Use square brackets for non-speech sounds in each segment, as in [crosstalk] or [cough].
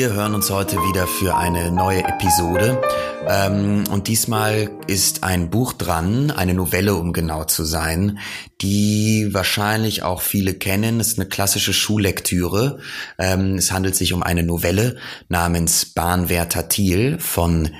Wir hören uns heute wieder für eine neue Episode. Ähm, und diesmal ist ein Buch dran, eine Novelle, um genau zu sein, die wahrscheinlich auch viele kennen. Es ist eine klassische Schullektüre. Ähm, es handelt sich um eine Novelle namens Bahnwärter Thiel von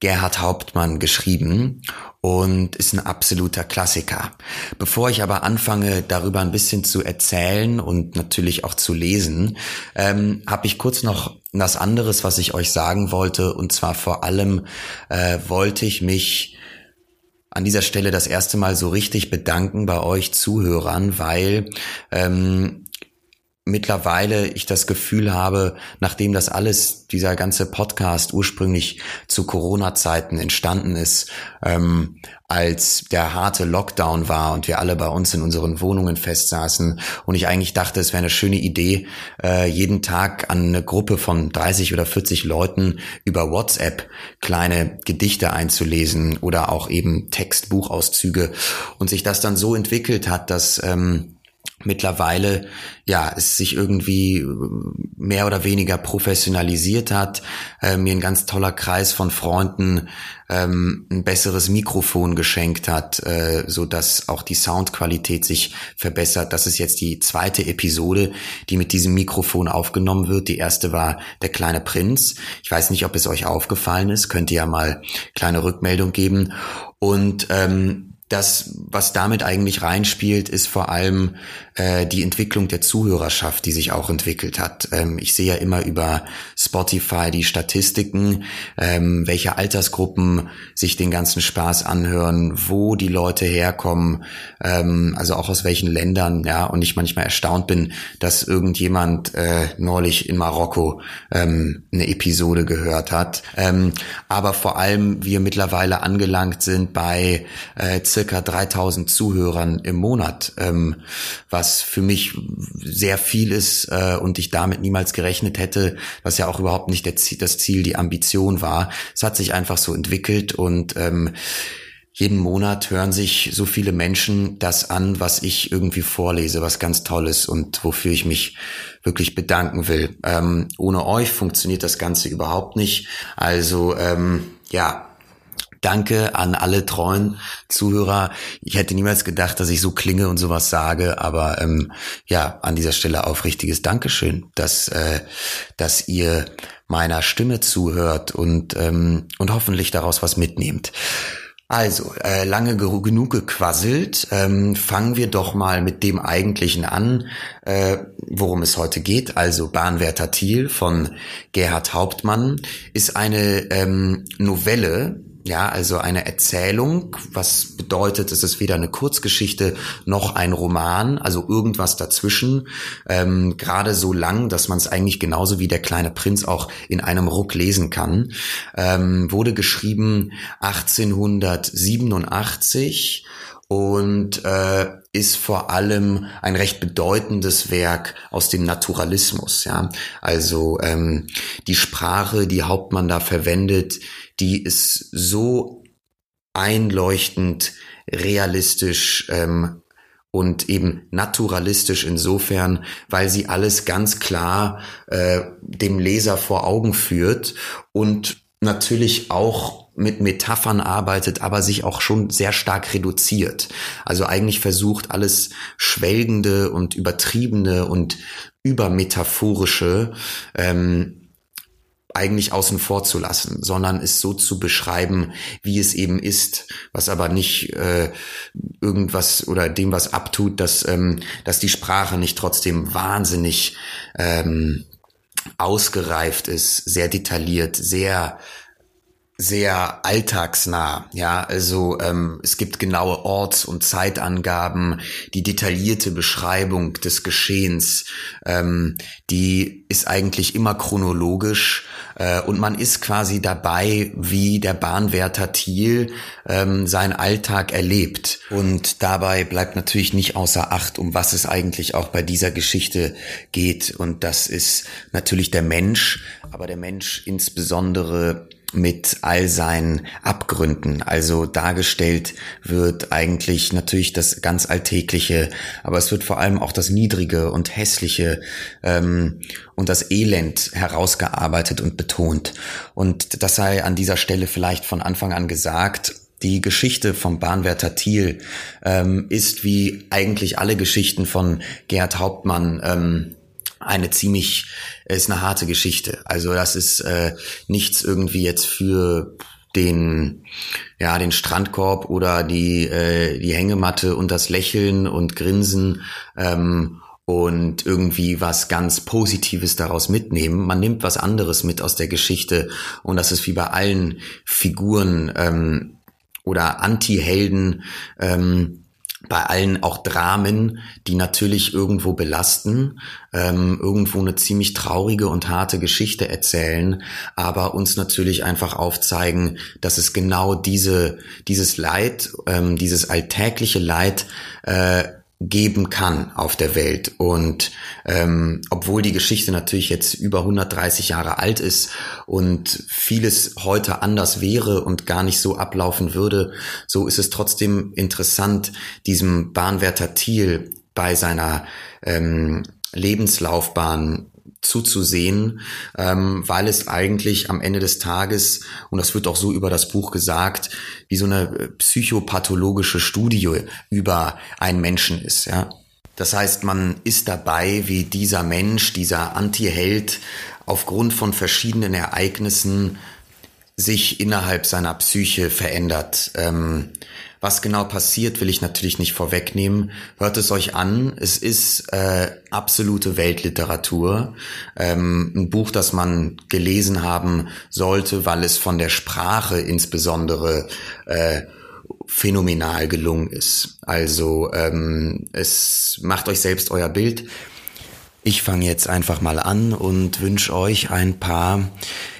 Gerhard Hauptmann geschrieben und ist ein absoluter Klassiker. Bevor ich aber anfange, darüber ein bisschen zu erzählen und natürlich auch zu lesen, ähm, habe ich kurz noch was anderes, was ich euch sagen wollte. Und zwar vor allem äh, wollte ich mich an dieser Stelle das erste Mal so richtig bedanken bei euch Zuhörern, weil ähm, mittlerweile ich das Gefühl habe, nachdem das alles, dieser ganze Podcast ursprünglich zu Corona-Zeiten entstanden ist, ähm, als der harte Lockdown war und wir alle bei uns in unseren Wohnungen festsaßen und ich eigentlich dachte, es wäre eine schöne Idee, äh, jeden Tag an eine Gruppe von 30 oder 40 Leuten über WhatsApp kleine Gedichte einzulesen oder auch eben Textbuchauszüge. Und sich das dann so entwickelt hat, dass ähm, mittlerweile ja es sich irgendwie äh, mehr oder weniger professionalisiert hat, äh, mir ein ganz toller Kreis von Freunden ähm, ein besseres Mikrofon geschenkt hat, äh, so dass auch die Soundqualität sich verbessert. Das ist jetzt die zweite Episode, die mit diesem Mikrofon aufgenommen wird. Die erste war der kleine Prinz. Ich weiß nicht, ob es euch aufgefallen ist. Könnt ihr ja mal kleine Rückmeldung geben. Und ähm, das, was damit eigentlich reinspielt, ist vor allem äh, die Entwicklung der Zuhörerschaft, die sich auch entwickelt hat. Ähm, ich sehe ja immer über Spotify die Statistiken, ähm, welche Altersgruppen sich den ganzen Spaß anhören, wo die Leute herkommen, ähm, also auch aus welchen Ländern, ja, und ich manchmal erstaunt bin, dass irgendjemand äh, neulich in Marokko ähm, eine Episode gehört hat. Ähm, aber vor allem wir mittlerweile angelangt sind bei äh, circa 3000 Zuhörern im Monat, ähm, was für mich sehr viel ist äh, und ich damit niemals gerechnet hätte, was ja auch überhaupt nicht Ziel, das Ziel, die Ambition war. Es hat sich einfach so entwickelt und ähm, jeden Monat hören sich so viele Menschen das an, was ich irgendwie vorlese, was ganz Tolles und wofür ich mich wirklich bedanken will. Ähm, ohne euch funktioniert das Ganze überhaupt nicht. Also ähm, ja, Danke an alle treuen Zuhörer. Ich hätte niemals gedacht, dass ich so klinge und sowas sage, aber ähm, ja, an dieser Stelle aufrichtiges Dankeschön, dass, äh, dass ihr meiner Stimme zuhört und, ähm, und hoffentlich daraus was mitnehmt. Also, äh, lange genug gequasselt, ähm, fangen wir doch mal mit dem Eigentlichen an, äh, worum es heute geht. Also Bahnwärter Thiel von Gerhard Hauptmann ist eine ähm, Novelle, ja, also eine Erzählung, was bedeutet, es ist weder eine Kurzgeschichte noch ein Roman, also irgendwas dazwischen, ähm, gerade so lang, dass man es eigentlich genauso wie der kleine Prinz auch in einem Ruck lesen kann, ähm, wurde geschrieben 1887 und äh, ist vor allem ein recht bedeutendes Werk aus dem Naturalismus. Ja, also ähm, die Sprache, die Hauptmann da verwendet, die ist so einleuchtend realistisch ähm, und eben naturalistisch insofern, weil sie alles ganz klar äh, dem Leser vor Augen führt und natürlich auch mit Metaphern arbeitet, aber sich auch schon sehr stark reduziert. Also eigentlich versucht alles Schwelgende und Übertriebene und Übermetaphorische ähm, eigentlich außen vor zu lassen, sondern es so zu beschreiben, wie es eben ist, was aber nicht äh, irgendwas oder dem was abtut, dass, ähm, dass die Sprache nicht trotzdem wahnsinnig ähm, ausgereift ist, sehr detailliert, sehr sehr alltagsnah. Ja, also ähm, es gibt genaue Orts- und Zeitangaben, die detaillierte Beschreibung des Geschehens, ähm, die ist eigentlich immer chronologisch Äh, und man ist quasi dabei, wie der Bahnwärter Thiel ähm, seinen Alltag erlebt. Und dabei bleibt natürlich nicht außer Acht, um was es eigentlich auch bei dieser Geschichte geht. Und das ist natürlich der Mensch, aber der Mensch insbesondere mit all seinen Abgründen. Also dargestellt wird eigentlich natürlich das ganz Alltägliche, aber es wird vor allem auch das Niedrige und Hässliche ähm, und das Elend herausgearbeitet und betont. Und das sei an dieser Stelle vielleicht von Anfang an gesagt. Die Geschichte vom Bahnwärter Thiel ähm, ist wie eigentlich alle Geschichten von Gerhard Hauptmann ähm, eine ziemlich, ist eine harte Geschichte. Also das ist äh, nichts irgendwie jetzt für den ja den Strandkorb oder die äh, die Hängematte und das Lächeln und Grinsen ähm, und irgendwie was ganz Positives daraus mitnehmen. Man nimmt was anderes mit aus der Geschichte und das ist wie bei allen Figuren ähm, oder Anti-Helden ähm, bei allen auch Dramen, die natürlich irgendwo belasten, ähm, irgendwo eine ziemlich traurige und harte Geschichte erzählen, aber uns natürlich einfach aufzeigen, dass es genau diese, dieses Leid, ähm, dieses alltägliche Leid äh, geben kann auf der Welt. Und ähm, obwohl die Geschichte natürlich jetzt über 130 Jahre alt ist und vieles heute anders wäre und gar nicht so ablaufen würde, so ist es trotzdem interessant, diesem Bahnwärter Thiel bei seiner ähm, Lebenslaufbahn zuzusehen, ähm, weil es eigentlich am Ende des Tages, und das wird auch so über das Buch gesagt, wie so eine äh, psychopathologische Studie über einen Menschen ist. Ja? Das heißt, man ist dabei, wie dieser Mensch, dieser Anti-Held aufgrund von verschiedenen Ereignissen sich innerhalb seiner Psyche verändert. Ähm, was genau passiert, will ich natürlich nicht vorwegnehmen. Hört es euch an. Es ist äh, absolute Weltliteratur. Ähm, ein Buch, das man gelesen haben sollte, weil es von der Sprache insbesondere äh, phänomenal gelungen ist. Also ähm, es macht euch selbst euer Bild. Ich fange jetzt einfach mal an und wünsche euch ein paar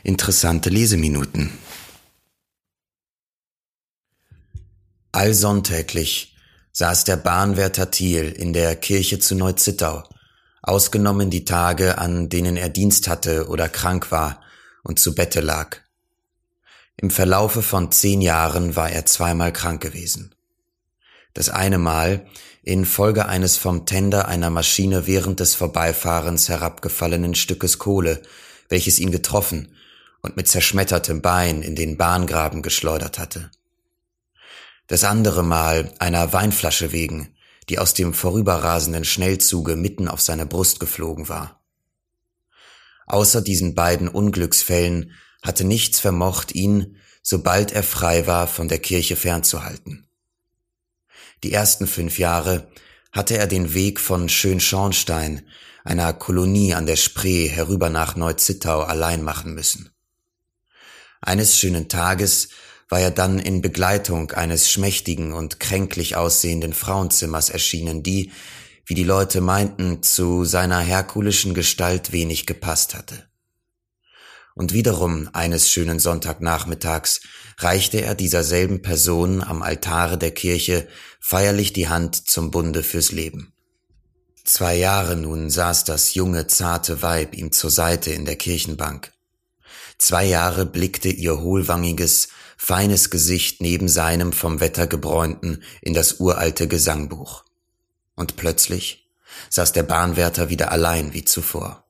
interessante Leseminuten. Allsonntäglich saß der Bahnwärter Thiel in der Kirche zu Neuzittau, ausgenommen die Tage, an denen er Dienst hatte oder krank war und zu Bette lag. Im Verlaufe von zehn Jahren war er zweimal krank gewesen. Das eine Mal infolge eines vom Tender einer Maschine während des Vorbeifahrens herabgefallenen Stückes Kohle, welches ihn getroffen und mit zerschmettertem Bein in den Bahngraben geschleudert hatte das andere Mal einer Weinflasche wegen, die aus dem vorüberrasenden Schnellzuge mitten auf seine Brust geflogen war. Außer diesen beiden Unglücksfällen hatte nichts vermocht, ihn, sobald er frei war, von der Kirche fernzuhalten. Die ersten fünf Jahre hatte er den Weg von Schönschornstein, einer Kolonie an der Spree, herüber nach Neuzittau allein machen müssen. Eines schönen Tages war er dann in Begleitung eines schmächtigen und kränklich aussehenden Frauenzimmers erschienen, die, wie die Leute meinten, zu seiner herkulischen Gestalt wenig gepasst hatte. Und wiederum eines schönen Sonntagnachmittags reichte er dieser selben Person am Altare der Kirche feierlich die Hand zum Bunde fürs Leben. Zwei Jahre nun saß das junge, zarte Weib ihm zur Seite in der Kirchenbank. Zwei Jahre blickte ihr hohlwangiges, feines Gesicht neben seinem vom Wetter gebräunten in das uralte Gesangbuch. Und plötzlich saß der Bahnwärter wieder allein wie zuvor.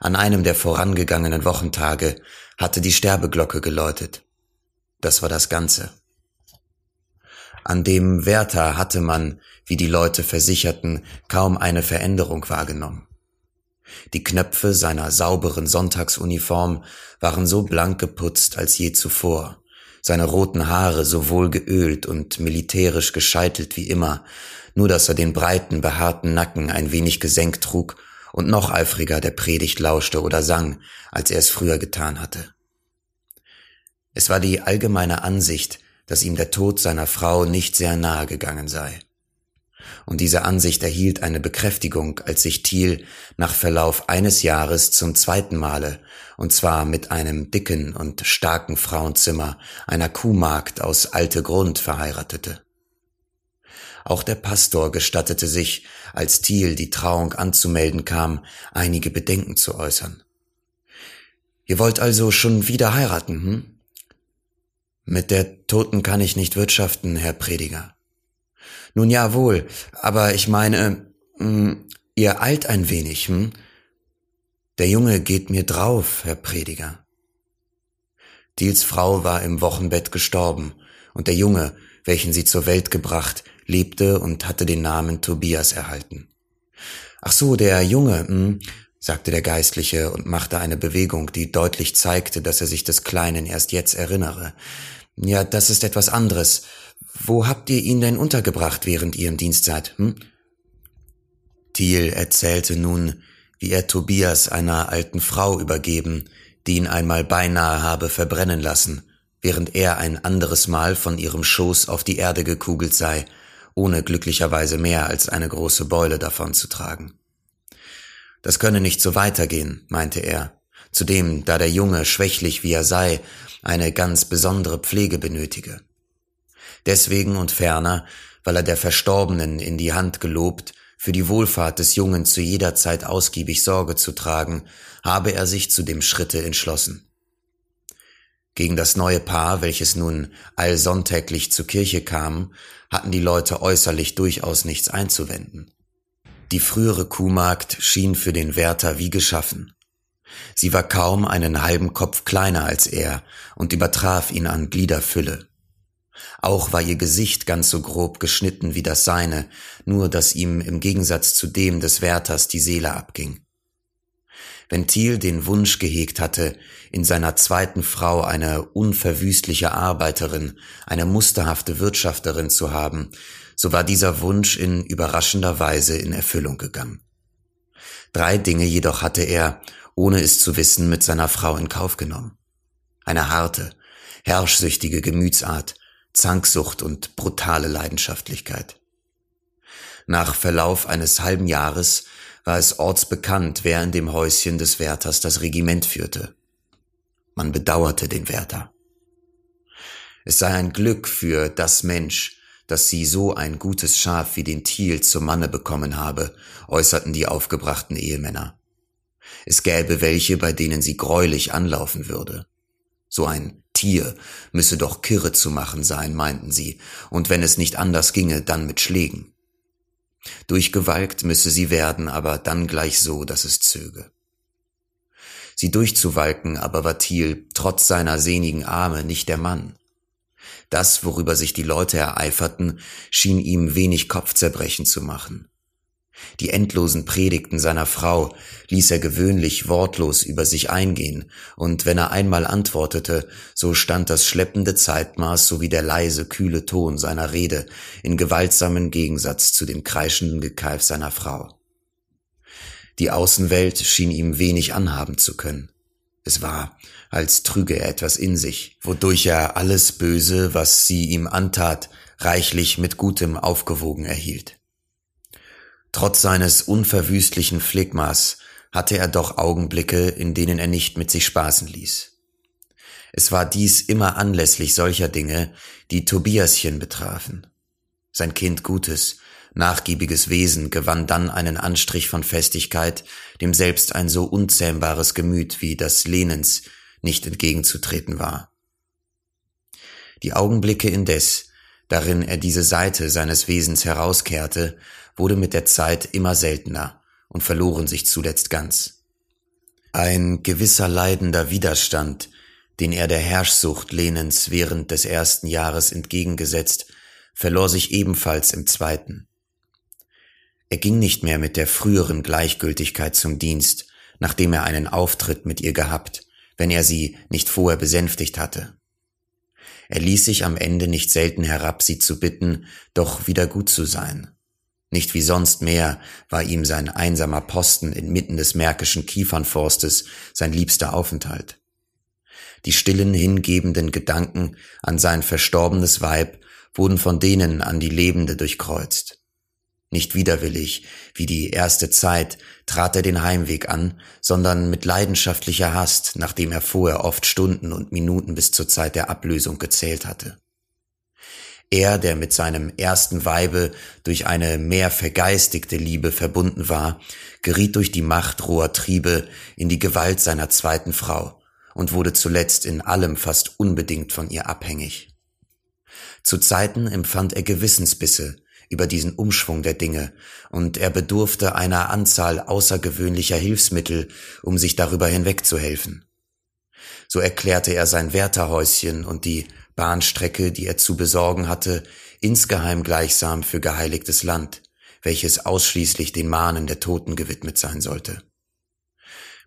An einem der vorangegangenen Wochentage hatte die Sterbeglocke geläutet. Das war das Ganze. An dem Wärter hatte man, wie die Leute versicherten, kaum eine Veränderung wahrgenommen. Die Knöpfe seiner sauberen Sonntagsuniform waren so blank geputzt als je zuvor, seine roten Haare so wohl geölt und militärisch gescheitelt wie immer, nur dass er den breiten, behaarten Nacken ein wenig gesenkt trug und noch eifriger der Predigt lauschte oder sang, als er es früher getan hatte. Es war die allgemeine Ansicht, dass ihm der Tod seiner Frau nicht sehr nahe gegangen sei. Und diese Ansicht erhielt eine Bekräftigung, als sich Thiel nach Verlauf eines Jahres zum zweiten Male, und zwar mit einem dicken und starken Frauenzimmer, einer Kuhmagd aus Alte Grund verheiratete. Auch der Pastor gestattete sich, als Thiel die Trauung anzumelden kam, einige Bedenken zu äußern. Ihr wollt also schon wieder heiraten, hm? Mit der Toten kann ich nicht wirtschaften, Herr Prediger. Nun ja wohl, aber ich meine, mh, hm, ihr eilt ein wenig, hm? Der Junge geht mir drauf, Herr Prediger. Dils Frau war im Wochenbett gestorben, und der Junge, welchen sie zur Welt gebracht, lebte und hatte den Namen Tobias erhalten. Ach so, der Junge, hm, sagte der Geistliche und machte eine Bewegung, die deutlich zeigte, dass er sich des Kleinen erst jetzt erinnere. Ja, das ist etwas anderes. Wo habt ihr ihn denn untergebracht, während ihr im Dienst seid? Hm? Thiel erzählte nun, wie er Tobias einer alten Frau übergeben, die ihn einmal beinahe habe verbrennen lassen, während er ein anderes Mal von ihrem Schoß auf die Erde gekugelt sei, ohne glücklicherweise mehr als eine große Beule davon zu tragen. Das könne nicht so weitergehen, meinte er, zudem, da der Junge, schwächlich wie er sei, eine ganz besondere Pflege benötige. Deswegen und ferner, weil er der Verstorbenen in die Hand gelobt, für die Wohlfahrt des Jungen zu jeder Zeit ausgiebig Sorge zu tragen, habe er sich zu dem Schritte entschlossen. Gegen das neue Paar, welches nun allsonntäglich zur Kirche kam, hatten die Leute äußerlich durchaus nichts einzuwenden. Die frühere Kuhmagd schien für den Wärter wie geschaffen. Sie war kaum einen halben Kopf kleiner als er und übertraf ihn an Gliederfülle. Auch war ihr Gesicht ganz so grob geschnitten wie das seine, nur dass ihm im Gegensatz zu dem des Wärters die Seele abging. Wenn Thiel den Wunsch gehegt hatte, in seiner zweiten Frau eine unverwüstliche Arbeiterin, eine musterhafte Wirtschafterin zu haben, so war dieser Wunsch in überraschender Weise in Erfüllung gegangen. Drei Dinge jedoch hatte er, ohne es zu wissen, mit seiner Frau in Kauf genommen. Eine harte, herrschsüchtige Gemütsart, Zanksucht und brutale Leidenschaftlichkeit. Nach Verlauf eines halben Jahres war es ortsbekannt, wer in dem Häuschen des Wärters das Regiment führte. Man bedauerte den Wärter. Es sei ein Glück für das Mensch, dass sie so ein gutes Schaf wie den Thiel zum Manne bekommen habe, äußerten die aufgebrachten Ehemänner. Es gäbe welche, bei denen sie greulich anlaufen würde. So ein Tier müsse doch kirre zu machen sein, meinten sie, und wenn es nicht anders ginge, dann mit Schlägen. Durchgewalkt müsse sie werden, aber dann gleich so, dass es zöge. Sie durchzuwalken aber war Thiel trotz seiner sehnigen Arme nicht der Mann. Das, worüber sich die Leute ereiferten, schien ihm wenig Kopfzerbrechen zu machen. Die endlosen Predigten seiner Frau ließ er gewöhnlich wortlos über sich eingehen, und wenn er einmal antwortete, so stand das schleppende Zeitmaß sowie der leise, kühle Ton seiner Rede in gewaltsamen Gegensatz zu dem kreischenden Gekeif seiner Frau. Die Außenwelt schien ihm wenig anhaben zu können. Es war, als trüge er etwas in sich, wodurch er alles Böse, was sie ihm antat, reichlich mit Gutem aufgewogen erhielt. Trotz seines unverwüstlichen Phlegmas hatte er doch Augenblicke, in denen er nicht mit sich spaßen ließ. Es war dies immer anlässlich solcher Dinge, die Tobiaschen betrafen. Sein Kind Gutes, nachgiebiges Wesen gewann dann einen Anstrich von Festigkeit, dem selbst ein so unzähmbares Gemüt wie das Lenens nicht entgegenzutreten war. Die Augenblicke indes, darin er diese Seite seines Wesens herauskehrte, wurde mit der Zeit immer seltener und verloren sich zuletzt ganz. Ein gewisser leidender Widerstand, den er der Herrschsucht Lenens während des ersten Jahres entgegengesetzt, verlor sich ebenfalls im zweiten. Er ging nicht mehr mit der früheren Gleichgültigkeit zum Dienst, nachdem er einen Auftritt mit ihr gehabt, wenn er sie nicht vorher besänftigt hatte. Er ließ sich am Ende nicht selten herab, sie zu bitten, doch wieder gut zu sein. Nicht wie sonst mehr war ihm sein einsamer Posten inmitten des märkischen Kiefernforstes sein liebster Aufenthalt. Die stillen, hingebenden Gedanken an sein verstorbenes Weib wurden von denen an die Lebende durchkreuzt. Nicht widerwillig, wie die erste Zeit, trat er den Heimweg an, sondern mit leidenschaftlicher Hast, nachdem er vorher oft Stunden und Minuten bis zur Zeit der Ablösung gezählt hatte. Er, der mit seinem ersten Weibe durch eine mehr vergeistigte Liebe verbunden war, geriet durch die Macht roher Triebe in die Gewalt seiner zweiten Frau und wurde zuletzt in allem fast unbedingt von ihr abhängig. Zu Zeiten empfand er Gewissensbisse über diesen Umschwung der Dinge, und er bedurfte einer Anzahl außergewöhnlicher Hilfsmittel, um sich darüber hinwegzuhelfen. So erklärte er sein Wärterhäuschen und die Bahnstrecke, die er zu besorgen hatte, insgeheim gleichsam für geheiligtes Land, welches ausschließlich den Mahnen der Toten gewidmet sein sollte.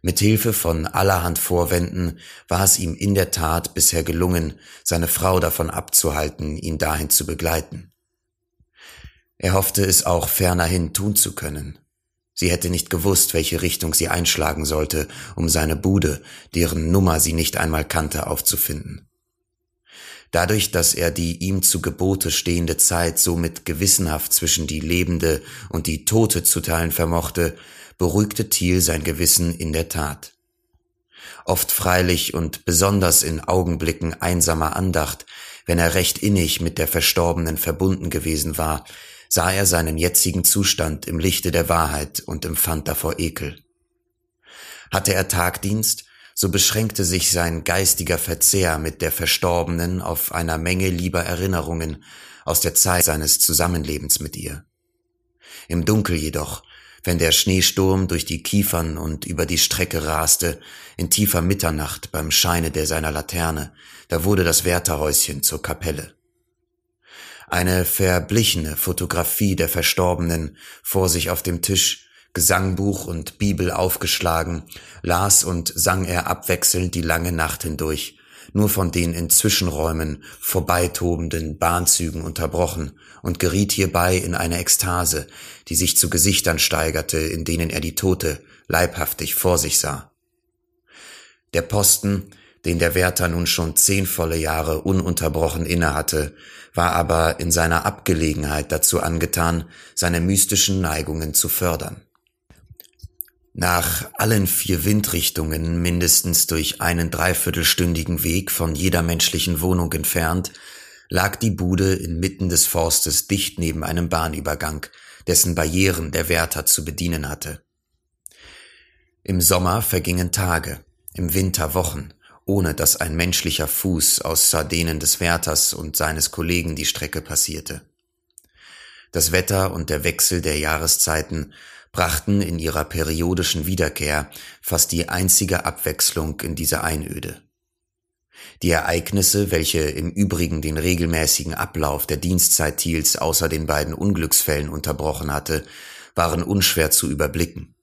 Mit Hilfe von allerhand Vorwänden war es ihm in der Tat bisher gelungen, seine Frau davon abzuhalten, ihn dahin zu begleiten. Er hoffte es auch fernerhin tun zu können. Sie hätte nicht gewusst, welche Richtung sie einschlagen sollte, um seine Bude, deren Nummer sie nicht einmal kannte, aufzufinden. Dadurch, dass er die ihm zu Gebote stehende Zeit somit gewissenhaft zwischen die Lebende und die Tote zu teilen vermochte, beruhigte Thiel sein Gewissen in der Tat. Oft freilich und besonders in Augenblicken einsamer Andacht, wenn er recht innig mit der Verstorbenen verbunden gewesen war, sah er seinen jetzigen Zustand im Lichte der Wahrheit und empfand davor Ekel. Hatte er Tagdienst, so beschränkte sich sein geistiger Verzehr mit der Verstorbenen auf einer Menge lieber Erinnerungen aus der Zeit seines Zusammenlebens mit ihr. Im Dunkel jedoch, wenn der Schneesturm durch die Kiefern und über die Strecke raste, in tiefer Mitternacht beim Scheine der seiner Laterne, da wurde das Wärterhäuschen zur Kapelle. Eine verblichene Fotografie der Verstorbenen vor sich auf dem Tisch, Gesangbuch und Bibel aufgeschlagen, las und sang er abwechselnd die lange Nacht hindurch, nur von den in Zwischenräumen vorbeitobenden Bahnzügen unterbrochen und geriet hierbei in eine Ekstase, die sich zu Gesichtern steigerte, in denen er die Tote leibhaftig vor sich sah. Der Posten, den der Wärter nun schon zehn volle Jahre ununterbrochen innehatte, war aber in seiner Abgelegenheit dazu angetan, seine mystischen Neigungen zu fördern. Nach allen vier Windrichtungen mindestens durch einen dreiviertelstündigen Weg von jeder menschlichen Wohnung entfernt, lag die Bude inmitten des Forstes dicht neben einem Bahnübergang, dessen Barrieren der Wärter zu bedienen hatte. Im Sommer vergingen Tage, im Winter Wochen, ohne dass ein menschlicher Fuß außer denen des Wärters und seines Kollegen die Strecke passierte. Das Wetter und der Wechsel der Jahreszeiten brachten in ihrer periodischen Wiederkehr fast die einzige Abwechslung in dieser Einöde. Die Ereignisse, welche im Übrigen den regelmäßigen Ablauf der Dienstzeit Thiels außer den beiden Unglücksfällen unterbrochen hatte, waren unschwer zu überblicken.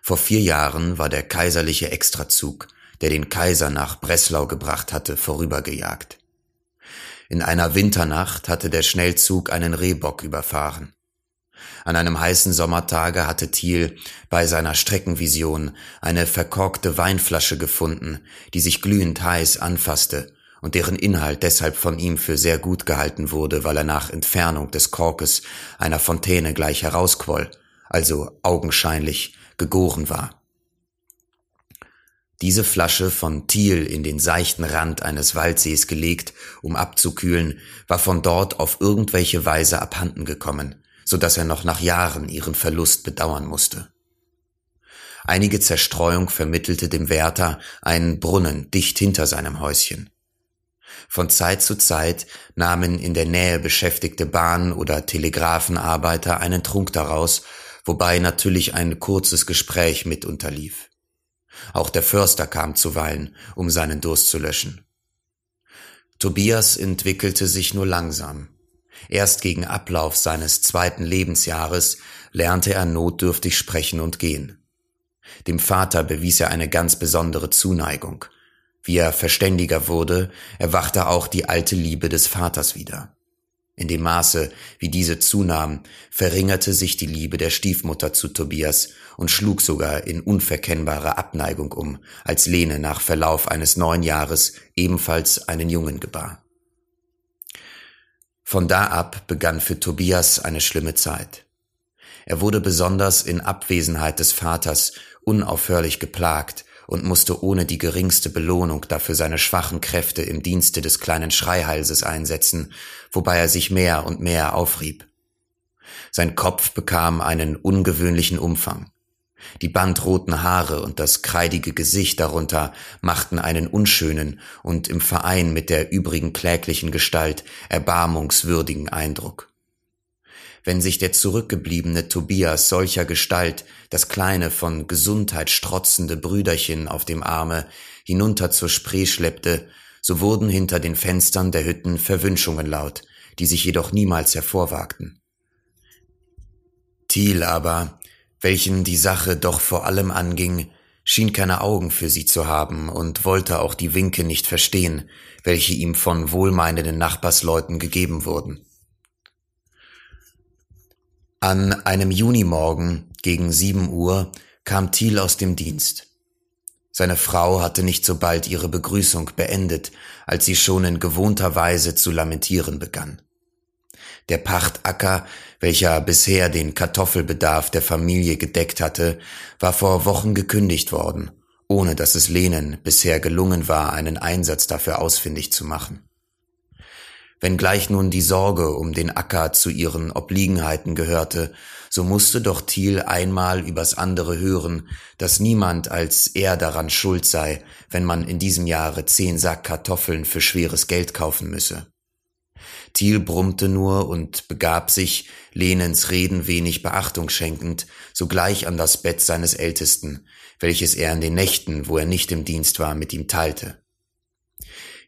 Vor vier Jahren war der kaiserliche Extrazug, der den Kaiser nach Breslau gebracht hatte, vorübergejagt. In einer Winternacht hatte der Schnellzug einen Rehbock überfahren. An einem heißen Sommertage hatte Thiel bei seiner Streckenvision eine verkorkte Weinflasche gefunden, die sich glühend heiß anfasste und deren Inhalt deshalb von ihm für sehr gut gehalten wurde, weil er nach Entfernung des Korkes einer Fontäne gleich herausquoll, also augenscheinlich gegoren war. Diese Flasche von Thiel in den seichten Rand eines Waldsees gelegt, um abzukühlen, war von dort auf irgendwelche Weise abhanden gekommen, so dass er noch nach Jahren ihren Verlust bedauern musste. Einige Zerstreuung vermittelte dem Wärter einen Brunnen dicht hinter seinem Häuschen. Von Zeit zu Zeit nahmen in der Nähe beschäftigte Bahn- oder Telegrafenarbeiter einen Trunk daraus, wobei natürlich ein kurzes Gespräch mit unterlief. Auch der Förster kam zuweilen, um seinen Durst zu löschen. Tobias entwickelte sich nur langsam. Erst gegen Ablauf seines zweiten Lebensjahres lernte er notdürftig sprechen und gehen. Dem Vater bewies er eine ganz besondere Zuneigung. Wie er verständiger wurde, erwachte auch die alte Liebe des Vaters wieder. In dem Maße, wie diese zunahm, verringerte sich die Liebe der Stiefmutter zu Tobias und schlug sogar in unverkennbare Abneigung um, als Lene nach Verlauf eines neun Jahres ebenfalls einen Jungen gebar. Von da ab begann für Tobias eine schlimme Zeit. Er wurde besonders in Abwesenheit des Vaters unaufhörlich geplagt und musste ohne die geringste Belohnung dafür seine schwachen Kräfte im Dienste des kleinen Schreihalses einsetzen, wobei er sich mehr und mehr aufrieb. Sein Kopf bekam einen ungewöhnlichen Umfang. Die bandroten Haare und das kreidige Gesicht darunter machten einen unschönen und im Verein mit der übrigen kläglichen Gestalt erbarmungswürdigen Eindruck. Wenn sich der zurückgebliebene Tobias solcher Gestalt das kleine von Gesundheit strotzende Brüderchen auf dem Arme hinunter zur Spree schleppte, so wurden hinter den Fenstern der Hütten Verwünschungen laut, die sich jedoch niemals hervorwagten. Thiel aber, welchen die Sache doch vor allem anging, schien keine Augen für sie zu haben und wollte auch die Winke nicht verstehen, welche ihm von wohlmeinenden Nachbarsleuten gegeben wurden. An einem Junimorgen gegen sieben Uhr kam Thiel aus dem Dienst. Seine Frau hatte nicht so bald ihre Begrüßung beendet, als sie schon in gewohnter Weise zu lamentieren begann. Der Pachtacker, welcher bisher den Kartoffelbedarf der Familie gedeckt hatte, war vor Wochen gekündigt worden, ohne dass es Lenen bisher gelungen war, einen Einsatz dafür ausfindig zu machen. Wenngleich nun die Sorge um den Acker zu ihren Obliegenheiten gehörte, so musste doch Thiel einmal übers andere hören, dass niemand als er daran schuld sei, wenn man in diesem Jahre zehn Sack Kartoffeln für schweres Geld kaufen müsse. Thiel brummte nur und begab sich, Lenens Reden wenig Beachtung schenkend, sogleich an das Bett seines Ältesten, welches er in den Nächten, wo er nicht im Dienst war, mit ihm teilte.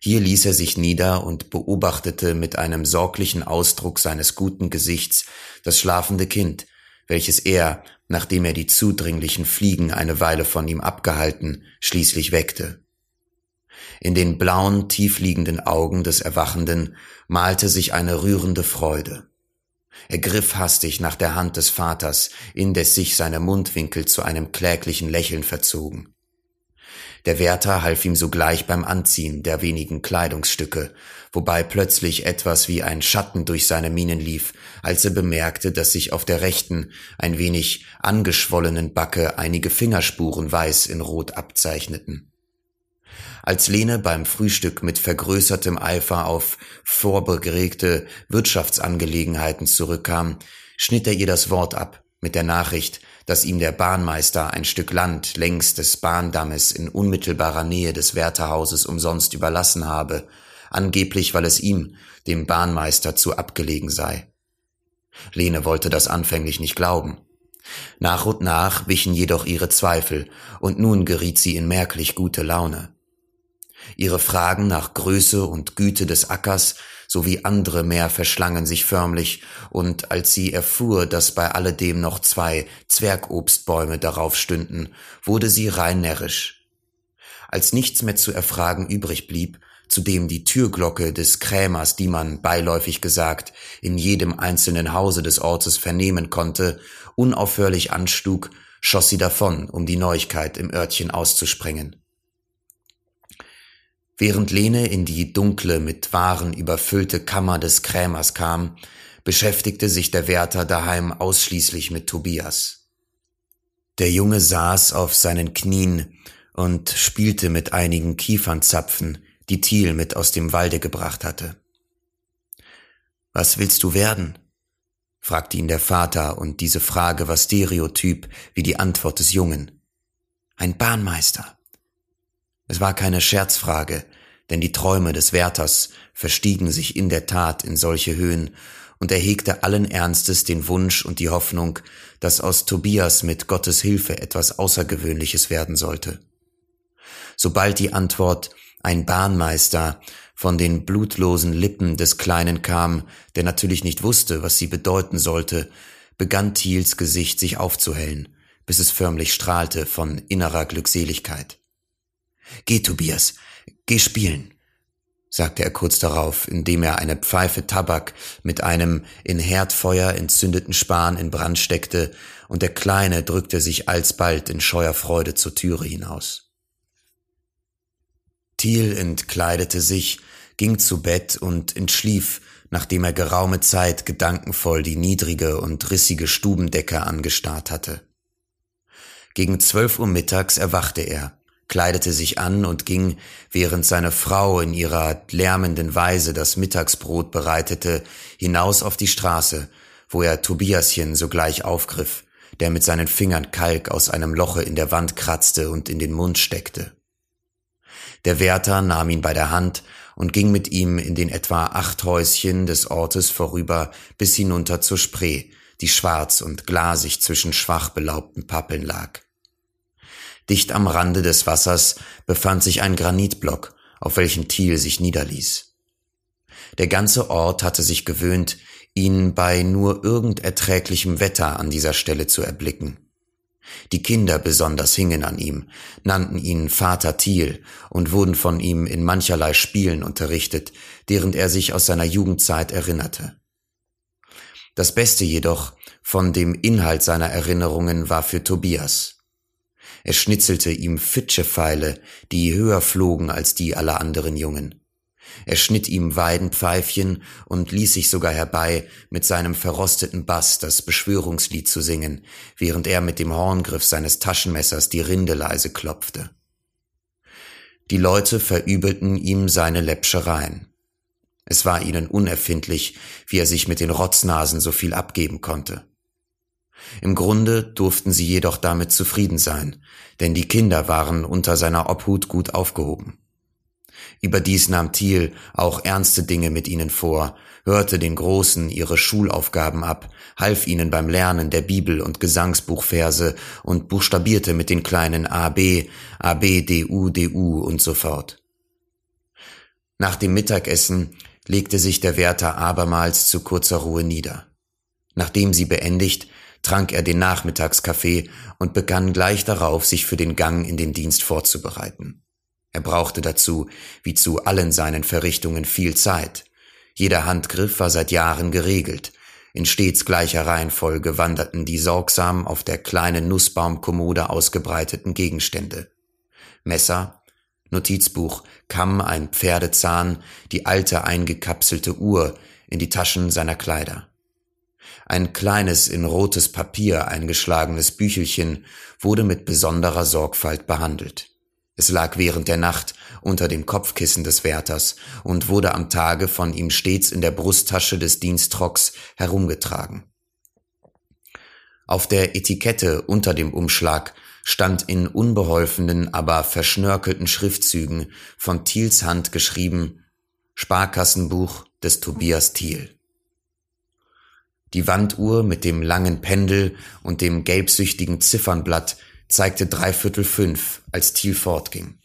Hier ließ er sich nieder und beobachtete mit einem sorglichen Ausdruck seines guten Gesichts das schlafende Kind, welches er, nachdem er die zudringlichen Fliegen eine Weile von ihm abgehalten, schließlich weckte. In den blauen, tiefliegenden Augen des Erwachenden malte sich eine rührende Freude. Er griff hastig nach der Hand des Vaters, indes sich seine Mundwinkel zu einem kläglichen Lächeln verzogen. Der Wärter half ihm sogleich beim Anziehen der wenigen Kleidungsstücke, wobei plötzlich etwas wie ein Schatten durch seine Mienen lief, als er bemerkte, dass sich auf der rechten, ein wenig angeschwollenen Backe einige Fingerspuren weiß in Rot abzeichneten. Als Lene beim Frühstück mit vergrößertem Eifer auf vorberegte Wirtschaftsangelegenheiten zurückkam, schnitt er ihr das Wort ab mit der Nachricht, dass ihm der Bahnmeister ein Stück Land längs des Bahndammes in unmittelbarer Nähe des Wärterhauses umsonst überlassen habe, angeblich weil es ihm, dem Bahnmeister, zu abgelegen sei. Lene wollte das anfänglich nicht glauben. Nach und nach wichen jedoch ihre Zweifel, und nun geriet sie in merklich gute Laune. Ihre Fragen nach Größe und Güte des Ackers sowie andere mehr verschlangen sich förmlich, und als sie erfuhr, dass bei alledem noch zwei Zwergobstbäume darauf stünden, wurde sie rein närrisch. Als nichts mehr zu erfragen übrig blieb, zudem die Türglocke des Krämers, die man beiläufig gesagt in jedem einzelnen Hause des Ortes vernehmen konnte, unaufhörlich anstug, schoss sie davon, um die Neuigkeit im Örtchen auszusprengen. Während Lene in die dunkle, mit Waren überfüllte Kammer des Krämers kam, beschäftigte sich der Wärter daheim ausschließlich mit Tobias. Der Junge saß auf seinen Knien und spielte mit einigen Kiefernzapfen, die Thiel mit aus dem Walde gebracht hatte. Was willst du werden? fragte ihn der Vater, und diese Frage war stereotyp wie die Antwort des Jungen. Ein Bahnmeister. Es war keine Scherzfrage, denn die Träume des Wärters verstiegen sich in der Tat in solche Höhen, und er hegte allen Ernstes den Wunsch und die Hoffnung, dass aus Tobias mit Gottes Hilfe etwas Außergewöhnliches werden sollte. Sobald die Antwort ein Bahnmeister von den blutlosen Lippen des Kleinen kam, der natürlich nicht wusste, was sie bedeuten sollte, begann Thiels Gesicht sich aufzuhellen, bis es förmlich strahlte von innerer Glückseligkeit. Geh, Tobias, geh spielen, sagte er kurz darauf, indem er eine Pfeife Tabak mit einem in Herdfeuer entzündeten Span in Brand steckte, und der Kleine drückte sich alsbald in scheuer Freude zur Türe hinaus. Thiel entkleidete sich, ging zu Bett und entschlief, nachdem er geraume Zeit gedankenvoll die niedrige und rissige Stubendecke angestarrt hatte. Gegen zwölf Uhr mittags erwachte er, kleidete sich an und ging, während seine Frau in ihrer lärmenden Weise das Mittagsbrot bereitete, hinaus auf die Straße, wo er Tobiaschen sogleich aufgriff, der mit seinen Fingern Kalk aus einem Loche in der Wand kratzte und in den Mund steckte. Der Wärter nahm ihn bei der Hand und ging mit ihm in den etwa acht Häuschen des Ortes vorüber bis hinunter zur Spree, die schwarz und glasig zwischen schwach belaubten Pappeln lag. Dicht am Rande des Wassers befand sich ein Granitblock, auf welchem Thiel sich niederließ. Der ganze Ort hatte sich gewöhnt, ihn bei nur irgend erträglichem Wetter an dieser Stelle zu erblicken. Die Kinder besonders hingen an ihm, nannten ihn Vater Thiel und wurden von ihm in mancherlei Spielen unterrichtet, deren er sich aus seiner Jugendzeit erinnerte. Das Beste jedoch von dem Inhalt seiner Erinnerungen war für Tobias. Er schnitzelte ihm Fitschepfeile, die höher flogen als die aller anderen Jungen. Er schnitt ihm Weidenpfeifchen und ließ sich sogar herbei, mit seinem verrosteten Bass das Beschwörungslied zu singen, während er mit dem Horngriff seines Taschenmessers die Rinde leise klopfte. Die Leute verübelten ihm seine Läppschereien. Es war ihnen unerfindlich, wie er sich mit den Rotznasen so viel abgeben konnte. Im Grunde durften sie jedoch damit zufrieden sein, denn die Kinder waren unter seiner Obhut gut aufgehoben. Überdies nahm Thiel auch ernste Dinge mit ihnen vor, hörte den Großen ihre Schulaufgaben ab, half ihnen beim Lernen der Bibel und Gesangsbuchverse und buchstabierte mit den kleinen AB, AB, DU, DU und so fort. Nach dem Mittagessen legte sich der Wärter abermals zu kurzer Ruhe nieder. Nachdem sie beendigt, trank er den Nachmittagskaffee und begann gleich darauf, sich für den Gang in den Dienst vorzubereiten. Er brauchte dazu, wie zu allen seinen Verrichtungen, viel Zeit. Jeder Handgriff war seit Jahren geregelt. In stets gleicher Reihenfolge wanderten die sorgsam auf der kleinen Nussbaumkommode ausgebreiteten Gegenstände. Messer, Notizbuch, Kamm, ein Pferdezahn, die alte eingekapselte Uhr in die Taschen seiner Kleider. Ein kleines in rotes Papier eingeschlagenes Büchelchen wurde mit besonderer Sorgfalt behandelt. Es lag während der Nacht unter dem Kopfkissen des Wärters und wurde am Tage von ihm stets in der Brusttasche des Dienstrocks herumgetragen. Auf der Etikette unter dem Umschlag stand in unbeholfenen, aber verschnörkelten Schriftzügen von Thiels Hand geschrieben Sparkassenbuch des Tobias Thiel. Die Wanduhr mit dem langen Pendel und dem gelbsüchtigen Ziffernblatt zeigte dreiviertel fünf, als Thiel fortging.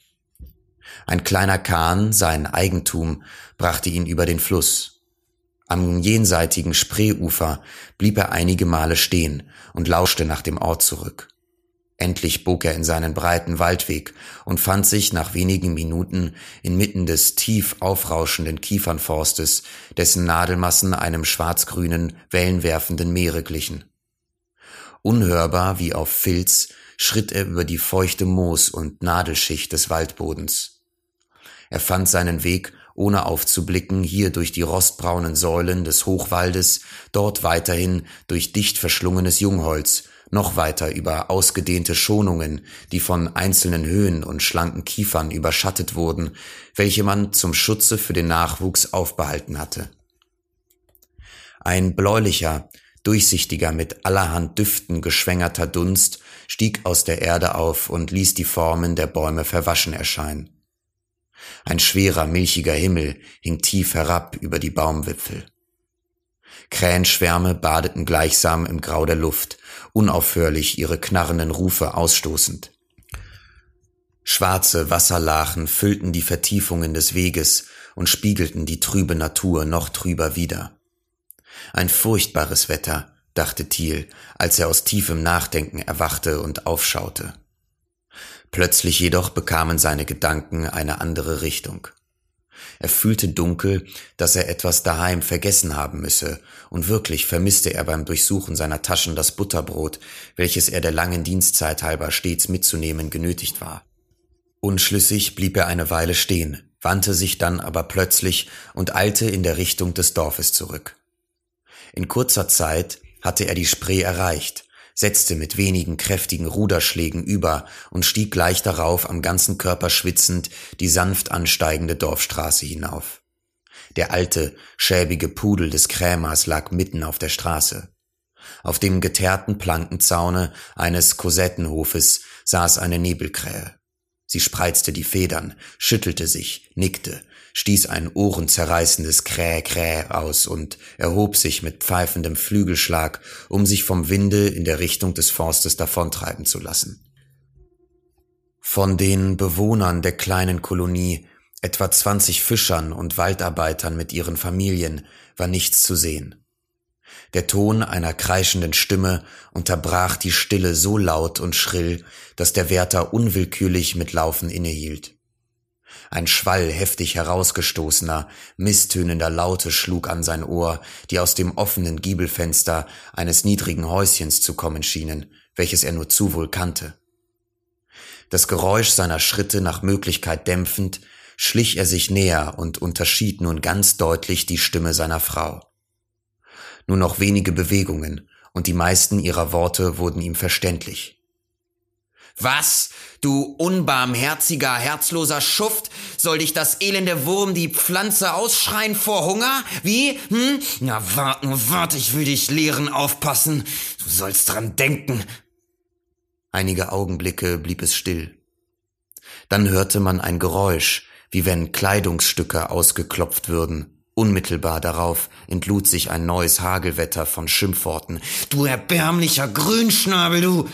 Ein kleiner Kahn, sein Eigentum, brachte ihn über den Fluss. Am jenseitigen Spreeufer blieb er einige Male stehen und lauschte nach dem Ort zurück. Endlich bog er in seinen breiten Waldweg und fand sich nach wenigen Minuten inmitten des tief aufrauschenden Kiefernforstes, dessen Nadelmassen einem schwarzgrünen, wellenwerfenden Meere glichen. Unhörbar wie auf Filz schritt er über die feuchte Moos- und Nadelschicht des Waldbodens. Er fand seinen Weg, ohne aufzublicken, hier durch die rostbraunen Säulen des Hochwaldes, dort weiterhin durch dicht verschlungenes Jungholz, noch weiter über ausgedehnte Schonungen, die von einzelnen Höhen und schlanken Kiefern überschattet wurden, welche man zum Schutze für den Nachwuchs aufbehalten hatte. Ein bläulicher, durchsichtiger, mit allerhand Düften geschwängerter Dunst stieg aus der Erde auf und ließ die Formen der Bäume verwaschen erscheinen. Ein schwerer, milchiger Himmel hing tief herab über die Baumwipfel. Krähenschwärme badeten gleichsam im Grau der Luft, unaufhörlich ihre knarrenden Rufe ausstoßend. Schwarze Wasserlachen füllten die Vertiefungen des Weges und spiegelten die trübe Natur noch trüber wider. Ein furchtbares Wetter, dachte Thiel, als er aus tiefem Nachdenken erwachte und aufschaute. Plötzlich jedoch bekamen seine Gedanken eine andere Richtung. Er fühlte dunkel, dass er etwas daheim vergessen haben müsse, und wirklich vermisste er beim Durchsuchen seiner Taschen das Butterbrot, welches er der langen Dienstzeit halber stets mitzunehmen genötigt war. Unschlüssig blieb er eine Weile stehen, wandte sich dann aber plötzlich und eilte in der Richtung des Dorfes zurück. In kurzer Zeit hatte er die Spree erreicht, setzte mit wenigen kräftigen Ruderschlägen über und stieg gleich darauf am ganzen Körper schwitzend die sanft ansteigende Dorfstraße hinauf. Der alte, schäbige Pudel des Krämers lag mitten auf der Straße. Auf dem geteerten Plankenzaune eines Kosettenhofes saß eine Nebelkrähe. Sie spreizte die Federn, schüttelte sich, nickte, stieß ein ohrenzerreißendes Kräh aus und erhob sich mit pfeifendem Flügelschlag, um sich vom Winde in der Richtung des Forstes davontreiben zu lassen. Von den Bewohnern der kleinen Kolonie, etwa zwanzig Fischern und Waldarbeitern mit ihren Familien, war nichts zu sehen. Der Ton einer kreischenden Stimme unterbrach die Stille so laut und schrill, dass der Wärter unwillkürlich mit Laufen innehielt. Ein Schwall heftig herausgestoßener, misstönender Laute schlug an sein Ohr, die aus dem offenen Giebelfenster eines niedrigen Häuschens zu kommen schienen, welches er nur zu wohl kannte. Das Geräusch seiner Schritte nach Möglichkeit dämpfend, schlich er sich näher und unterschied nun ganz deutlich die Stimme seiner Frau. Nur noch wenige Bewegungen, und die meisten ihrer Worte wurden ihm verständlich. Was, du unbarmherziger, herzloser Schuft, soll dich das elende Wurm die Pflanze ausschreien vor Hunger? Wie? Hm? Na, wart nur, wart, ich will dich lehren aufpassen. Du sollst dran denken. Einige Augenblicke blieb es still. Dann hörte man ein Geräusch, wie wenn Kleidungsstücke ausgeklopft würden. Unmittelbar darauf entlud sich ein neues Hagelwetter von Schimpfworten. Du erbärmlicher Grünschnabel, du!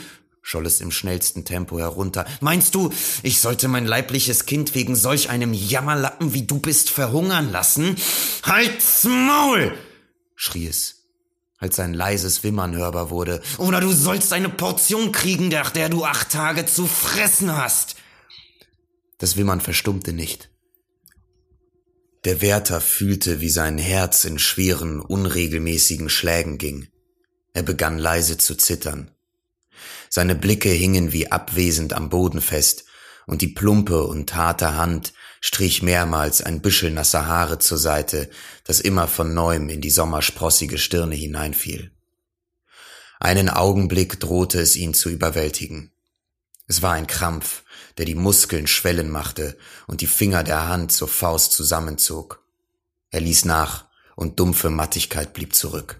Scholl es im schnellsten Tempo herunter. Meinst du, ich sollte mein leibliches Kind wegen solch einem Jammerlappen wie du bist verhungern lassen? Halt's Maul! schrie es, als sein leises Wimmern hörbar wurde. Oder du sollst eine Portion kriegen, nach der du acht Tage zu fressen hast. Das Wimmern verstummte nicht. Der Wärter fühlte, wie sein Herz in schweren, unregelmäßigen Schlägen ging. Er begann leise zu zittern. Seine Blicke hingen wie abwesend am Boden fest, und die plumpe und harte Hand strich mehrmals ein Büschel nasser Haare zur Seite, das immer von neuem in die sommersprossige Stirne hineinfiel. Einen Augenblick drohte es ihn zu überwältigen. Es war ein Krampf, der die Muskeln schwellen machte und die Finger der Hand zur Faust zusammenzog. Er ließ nach und dumpfe Mattigkeit blieb zurück.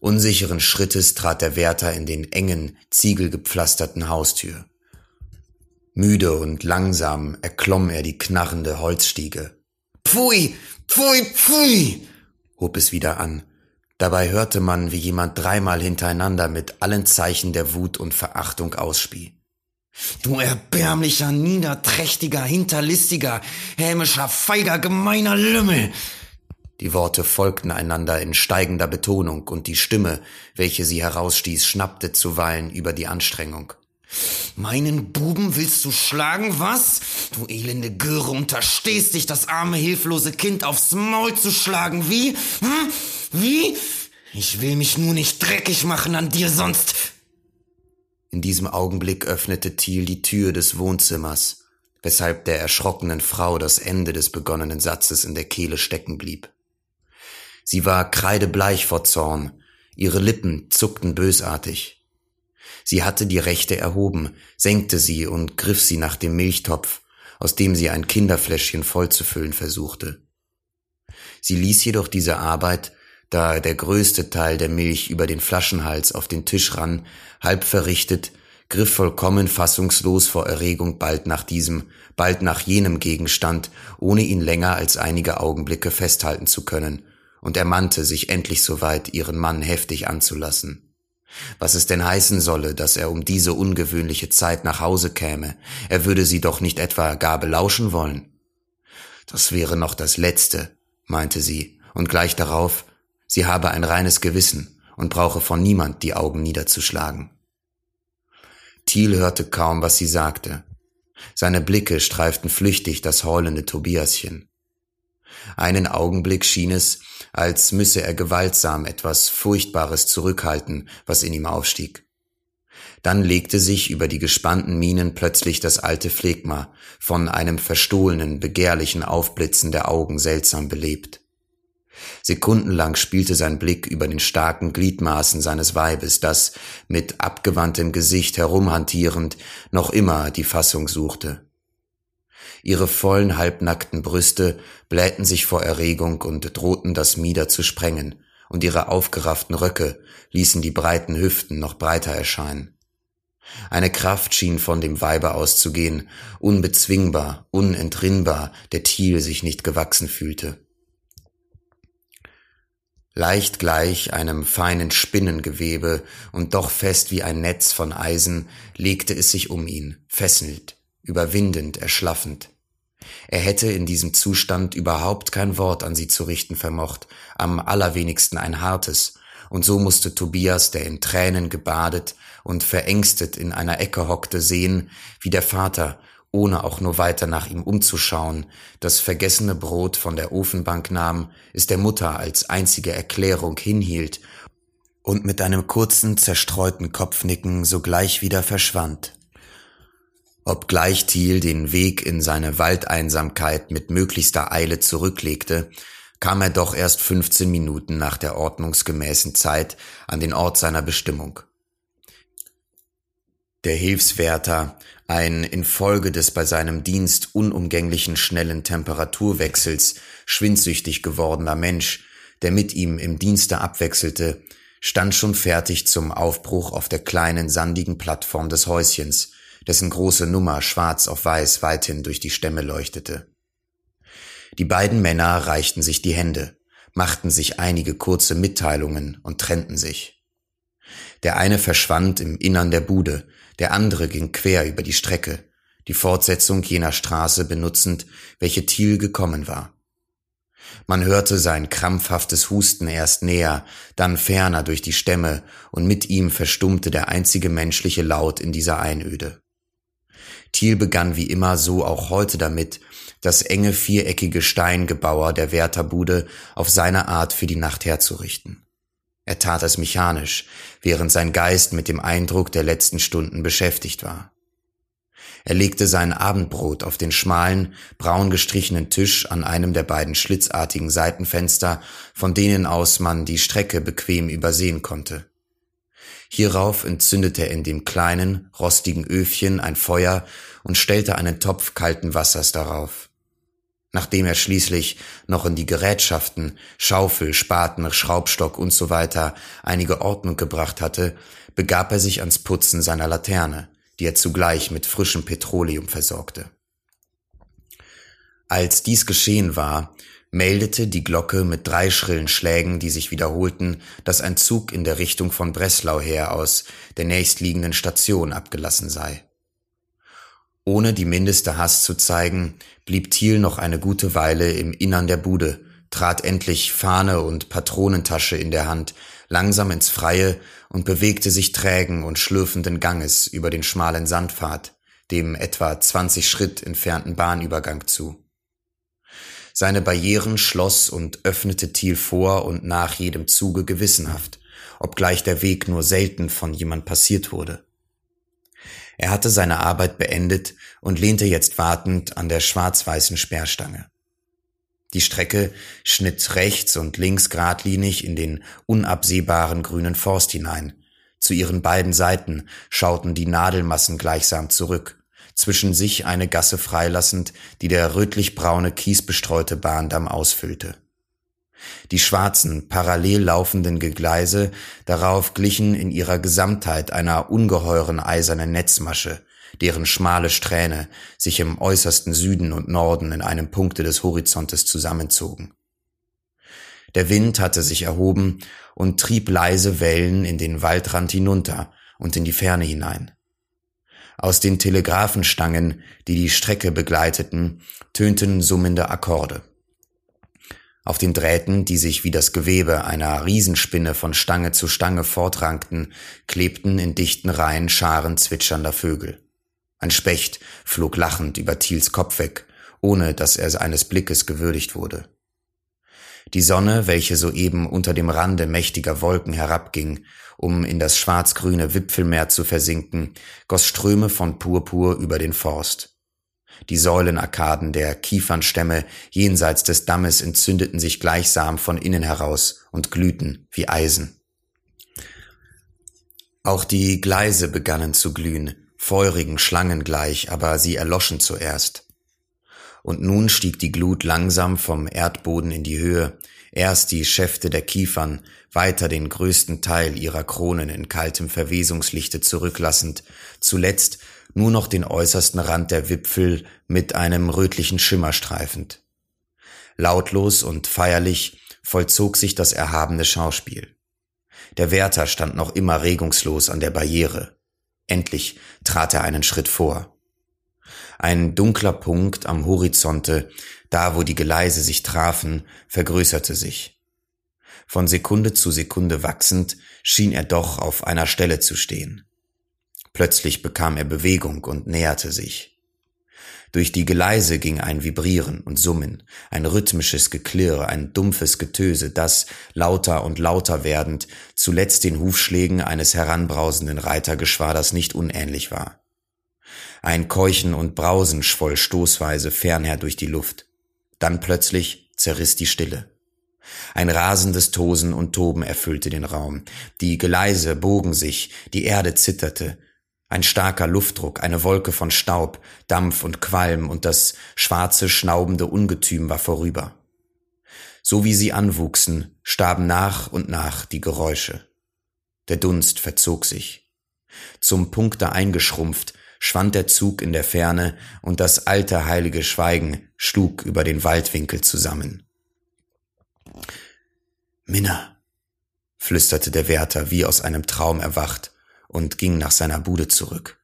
Unsicheren Schrittes trat der Wärter in den engen, ziegelgepflasterten Haustür. Müde und langsam erklomm er die knarrende Holzstiege. Pfui, pfui, pfui, hob es wieder an. Dabei hörte man, wie jemand dreimal hintereinander mit allen Zeichen der Wut und Verachtung ausspie. Du erbärmlicher, niederträchtiger, hinterlistiger, hämischer, feiger, gemeiner Lümmel! Die Worte folgten einander in steigender Betonung, und die Stimme, welche sie herausstieß, schnappte zuweilen über die Anstrengung. Meinen Buben willst du schlagen, was? Du elende Göre, unterstehst dich, das arme, hilflose Kind aufs Maul zu schlagen. Wie? Hm? Wie? Ich will mich nur nicht dreckig machen an dir, sonst. In diesem Augenblick öffnete Thiel die Tür des Wohnzimmers, weshalb der erschrockenen Frau das Ende des begonnenen Satzes in der Kehle stecken blieb. Sie war kreidebleich vor Zorn, ihre Lippen zuckten bösartig. Sie hatte die Rechte erhoben, senkte sie und griff sie nach dem Milchtopf, aus dem sie ein Kinderfläschchen vollzufüllen versuchte. Sie ließ jedoch diese Arbeit da der größte Teil der Milch über den Flaschenhals auf den Tisch rann, halb verrichtet, griff vollkommen fassungslos vor Erregung bald nach diesem, bald nach jenem Gegenstand, ohne ihn länger als einige Augenblicke festhalten zu können, und ermannte sich endlich soweit, ihren Mann heftig anzulassen. Was es denn heißen solle, dass er um diese ungewöhnliche Zeit nach Hause käme, er würde sie doch nicht etwa gar belauschen wollen. Das wäre noch das Letzte, meinte sie, und gleich darauf, sie habe ein reines Gewissen und brauche von niemand die Augen niederzuschlagen. Thiel hörte kaum, was sie sagte. Seine Blicke streiften flüchtig das heulende Tobiaschen. Einen Augenblick schien es, als müsse er gewaltsam etwas Furchtbares zurückhalten, was in ihm aufstieg. Dann legte sich über die gespannten Mienen plötzlich das alte Phlegma, von einem verstohlenen, begehrlichen Aufblitzen der Augen seltsam belebt. Sekundenlang spielte sein Blick über den starken Gliedmaßen seines Weibes, das, mit abgewandtem Gesicht herumhantierend, noch immer die Fassung suchte. Ihre vollen, halbnackten Brüste blähten sich vor Erregung und drohten das Mieder zu sprengen, und ihre aufgerafften Röcke ließen die breiten Hüften noch breiter erscheinen. Eine Kraft schien von dem Weibe auszugehen, unbezwingbar, unentrinnbar, der Thiel sich nicht gewachsen fühlte. Leicht gleich einem feinen Spinnengewebe und doch fest wie ein Netz von Eisen legte es sich um ihn, fesselnd, überwindend, erschlaffend. Er hätte in diesem Zustand überhaupt kein Wort an sie zu richten vermocht, am allerwenigsten ein hartes, und so musste Tobias, der in Tränen gebadet und verängstet in einer Ecke hockte, sehen, wie der Vater, ohne auch nur weiter nach ihm umzuschauen, das vergessene Brot von der Ofenbank nahm, es der Mutter als einzige Erklärung hinhielt und mit einem kurzen, zerstreuten Kopfnicken sogleich wieder verschwand. Obgleich Thiel den Weg in seine Waldeinsamkeit mit möglichster Eile zurücklegte, kam er doch erst 15 Minuten nach der ordnungsgemäßen Zeit an den Ort seiner Bestimmung. Der Hilfswärter, ein infolge des bei seinem Dienst unumgänglichen schnellen Temperaturwechsels schwindsüchtig gewordener Mensch, der mit ihm im Dienste abwechselte, stand schon fertig zum Aufbruch auf der kleinen sandigen Plattform des Häuschens, dessen große Nummer schwarz auf weiß weithin durch die Stämme leuchtete. Die beiden Männer reichten sich die Hände, machten sich einige kurze Mitteilungen und trennten sich. Der eine verschwand im Innern der Bude, der andere ging quer über die Strecke, die Fortsetzung jener Straße benutzend, welche Thiel gekommen war. Man hörte sein krampfhaftes Husten erst näher, dann ferner durch die Stämme, und mit ihm verstummte der einzige menschliche Laut in dieser Einöde. Thiel begann wie immer so auch heute damit, das enge viereckige Steingebauer der Wärterbude auf seine Art für die Nacht herzurichten. Er tat es mechanisch, während sein Geist mit dem Eindruck der letzten Stunden beschäftigt war. Er legte sein Abendbrot auf den schmalen, braun gestrichenen Tisch an einem der beiden schlitzartigen Seitenfenster, von denen aus man die Strecke bequem übersehen konnte. Hierauf entzündete er in dem kleinen, rostigen Öfchen ein Feuer und stellte einen Topf kalten Wassers darauf. Nachdem er schließlich noch in die Gerätschaften, Schaufel, Spaten, Schraubstock und so weiter einige Ordnung gebracht hatte, begab er sich ans Putzen seiner Laterne, die er zugleich mit frischem Petroleum versorgte. Als dies geschehen war, meldete die Glocke mit drei schrillen Schlägen, die sich wiederholten, dass ein Zug in der Richtung von Breslau her aus der nächstliegenden Station abgelassen sei. Ohne die mindeste Hass zu zeigen, blieb Thiel noch eine gute Weile im Innern der Bude, trat endlich Fahne und Patronentasche in der Hand langsam ins Freie und bewegte sich trägen und schlürfenden Ganges über den schmalen Sandpfad, dem etwa 20 Schritt entfernten Bahnübergang zu. Seine Barrieren schloss und öffnete Thiel vor und nach jedem Zuge gewissenhaft, obgleich der Weg nur selten von jemand passiert wurde. Er hatte seine Arbeit beendet und lehnte jetzt wartend an der schwarz-weißen Sperrstange. Die Strecke schnitt rechts und links geradlinig in den unabsehbaren grünen Forst hinein. Zu ihren beiden Seiten schauten die Nadelmassen gleichsam zurück, zwischen sich eine Gasse freilassend, die der rötlich-braune kiesbestreute Bahndamm ausfüllte. Die schwarzen, parallel laufenden Gegleise darauf glichen in ihrer Gesamtheit einer ungeheuren eisernen Netzmasche, deren schmale Strähne sich im äußersten Süden und Norden in einem Punkte des Horizontes zusammenzogen. Der Wind hatte sich erhoben und trieb leise Wellen in den Waldrand hinunter und in die Ferne hinein. Aus den Telegraphenstangen, die die Strecke begleiteten, tönten summende Akkorde. Auf den Drähten, die sich wie das Gewebe einer Riesenspinne von Stange zu Stange fortrankten, klebten in dichten Reihen Scharen zwitschernder Vögel. Ein Specht flog lachend über Thiels Kopf weg, ohne dass er eines Blickes gewürdigt wurde. Die Sonne, welche soeben unter dem Rande mächtiger Wolken herabging, um in das schwarzgrüne Wipfelmeer zu versinken, goss Ströme von Purpur über den Forst. Die Säulenarkaden der Kiefernstämme jenseits des Dammes entzündeten sich gleichsam von innen heraus und glühten wie Eisen. Auch die Gleise begannen zu glühen, feurigen Schlangen gleich, aber sie erloschen zuerst. Und nun stieg die Glut langsam vom Erdboden in die Höhe, erst die Schäfte der Kiefern, weiter den größten Teil ihrer Kronen in kaltem Verwesungslichte zurücklassend, zuletzt nur noch den äußersten Rand der Wipfel mit einem rötlichen Schimmer streifend. Lautlos und feierlich vollzog sich das erhabene Schauspiel. Der Wärter stand noch immer regungslos an der Barriere. Endlich trat er einen Schritt vor. Ein dunkler Punkt am Horizonte, da wo die Geleise sich trafen, vergrößerte sich. Von Sekunde zu Sekunde wachsend schien er doch auf einer Stelle zu stehen. Plötzlich bekam er Bewegung und näherte sich. Durch die Geleise ging ein Vibrieren und Summen, ein rhythmisches Geklirr, ein dumpfes Getöse, das, lauter und lauter werdend, zuletzt den Hufschlägen eines heranbrausenden Reitergeschwaders nicht unähnlich war. Ein Keuchen und Brausen schwoll stoßweise fernher durch die Luft. Dann plötzlich zerriss die Stille. Ein rasendes Tosen und Toben erfüllte den Raum. Die Geleise bogen sich, die Erde zitterte, ein starker Luftdruck, eine Wolke von Staub, Dampf und Qualm und das schwarze, schnaubende Ungetüm war vorüber. So wie sie anwuchsen, starben nach und nach die Geräusche. Der Dunst verzog sich. Zum Punkte eingeschrumpft, schwand der Zug in der Ferne und das alte heilige Schweigen schlug über den Waldwinkel zusammen. Minna, flüsterte der Wärter wie aus einem Traum erwacht und ging nach seiner Bude zurück.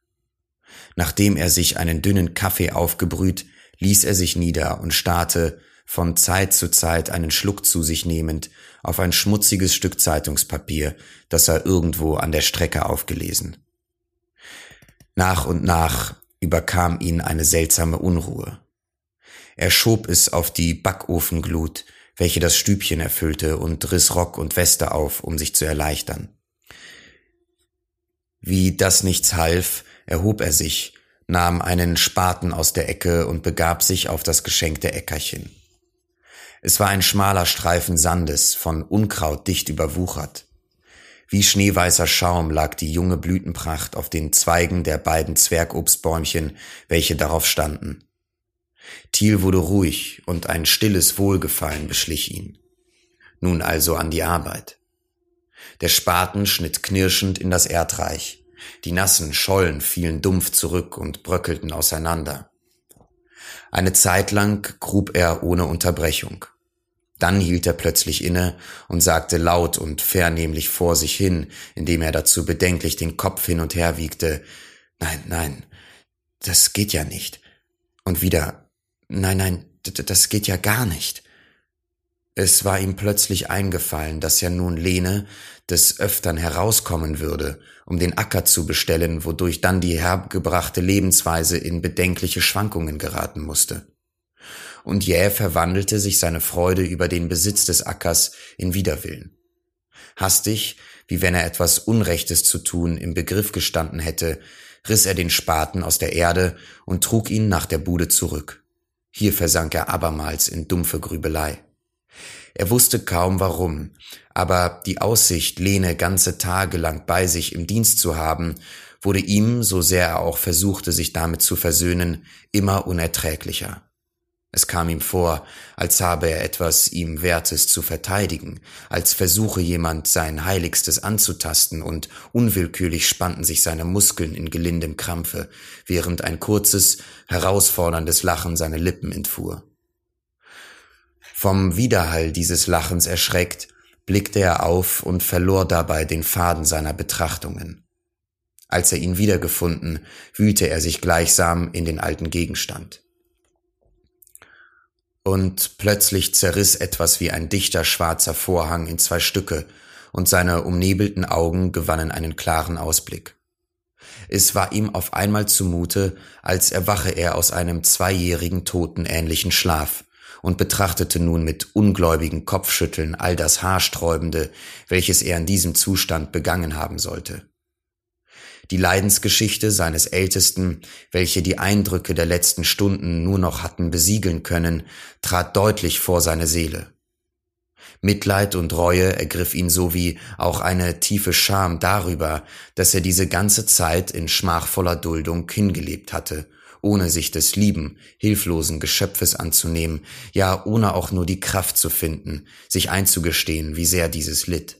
Nachdem er sich einen dünnen Kaffee aufgebrüht, ließ er sich nieder und starrte, von Zeit zu Zeit einen Schluck zu sich nehmend, auf ein schmutziges Stück Zeitungspapier, das er irgendwo an der Strecke aufgelesen. Nach und nach überkam ihn eine seltsame Unruhe. Er schob es auf die Backofenglut, welche das Stübchen erfüllte, und riss Rock und Weste auf, um sich zu erleichtern. Wie das nichts half, erhob er sich, nahm einen Spaten aus der Ecke und begab sich auf das geschenkte Äckerchen. Es war ein schmaler Streifen Sandes, von Unkraut dicht überwuchert. Wie schneeweißer Schaum lag die junge Blütenpracht auf den Zweigen der beiden Zwergobstbäumchen, welche darauf standen. Thiel wurde ruhig und ein stilles Wohlgefallen beschlich ihn. Nun also an die Arbeit. Der Spaten schnitt knirschend in das Erdreich. Die nassen Schollen fielen dumpf zurück und bröckelten auseinander. Eine Zeit lang grub er ohne Unterbrechung. Dann hielt er plötzlich inne und sagte laut und vernehmlich vor sich hin, indem er dazu bedenklich den Kopf hin und her wiegte, Nein, nein, das geht ja nicht. Und wieder, Nein, nein, das geht ja gar nicht. Es war ihm plötzlich eingefallen, dass ja nun Lene des Öftern herauskommen würde, um den Acker zu bestellen, wodurch dann die hergebrachte Lebensweise in bedenkliche Schwankungen geraten musste. Und jäh verwandelte sich seine Freude über den Besitz des Ackers in Widerwillen. Hastig, wie wenn er etwas Unrechtes zu tun im Begriff gestanden hätte, riss er den Spaten aus der Erde und trug ihn nach der Bude zurück. Hier versank er abermals in dumpfe Grübelei. Er wusste kaum warum, aber die Aussicht, Lene ganze Tage lang bei sich im Dienst zu haben, wurde ihm, so sehr er auch versuchte, sich damit zu versöhnen, immer unerträglicher. Es kam ihm vor, als habe er etwas ihm Wertes zu verteidigen, als versuche jemand sein Heiligstes anzutasten und unwillkürlich spannten sich seine Muskeln in gelindem Krampfe, während ein kurzes, herausforderndes Lachen seine Lippen entfuhr. Vom Widerhall dieses Lachens erschreckt, blickte er auf und verlor dabei den Faden seiner Betrachtungen. Als er ihn wiedergefunden, wühlte er sich gleichsam in den alten Gegenstand. Und plötzlich zerriss etwas wie ein dichter schwarzer Vorhang in zwei Stücke, und seine umnebelten Augen gewannen einen klaren Ausblick. Es war ihm auf einmal zumute, als erwache er aus einem zweijährigen Toten ähnlichen Schlaf, und betrachtete nun mit ungläubigen Kopfschütteln all das Haarsträubende, welches er in diesem Zustand begangen haben sollte. Die Leidensgeschichte seines Ältesten, welche die Eindrücke der letzten Stunden nur noch hatten besiegeln können, trat deutlich vor seine Seele. Mitleid und Reue ergriff ihn sowie auch eine tiefe Scham darüber, dass er diese ganze Zeit in schmachvoller Duldung hingelebt hatte, ohne sich des lieben, hilflosen Geschöpfes anzunehmen, ja ohne auch nur die Kraft zu finden, sich einzugestehen, wie sehr dieses litt.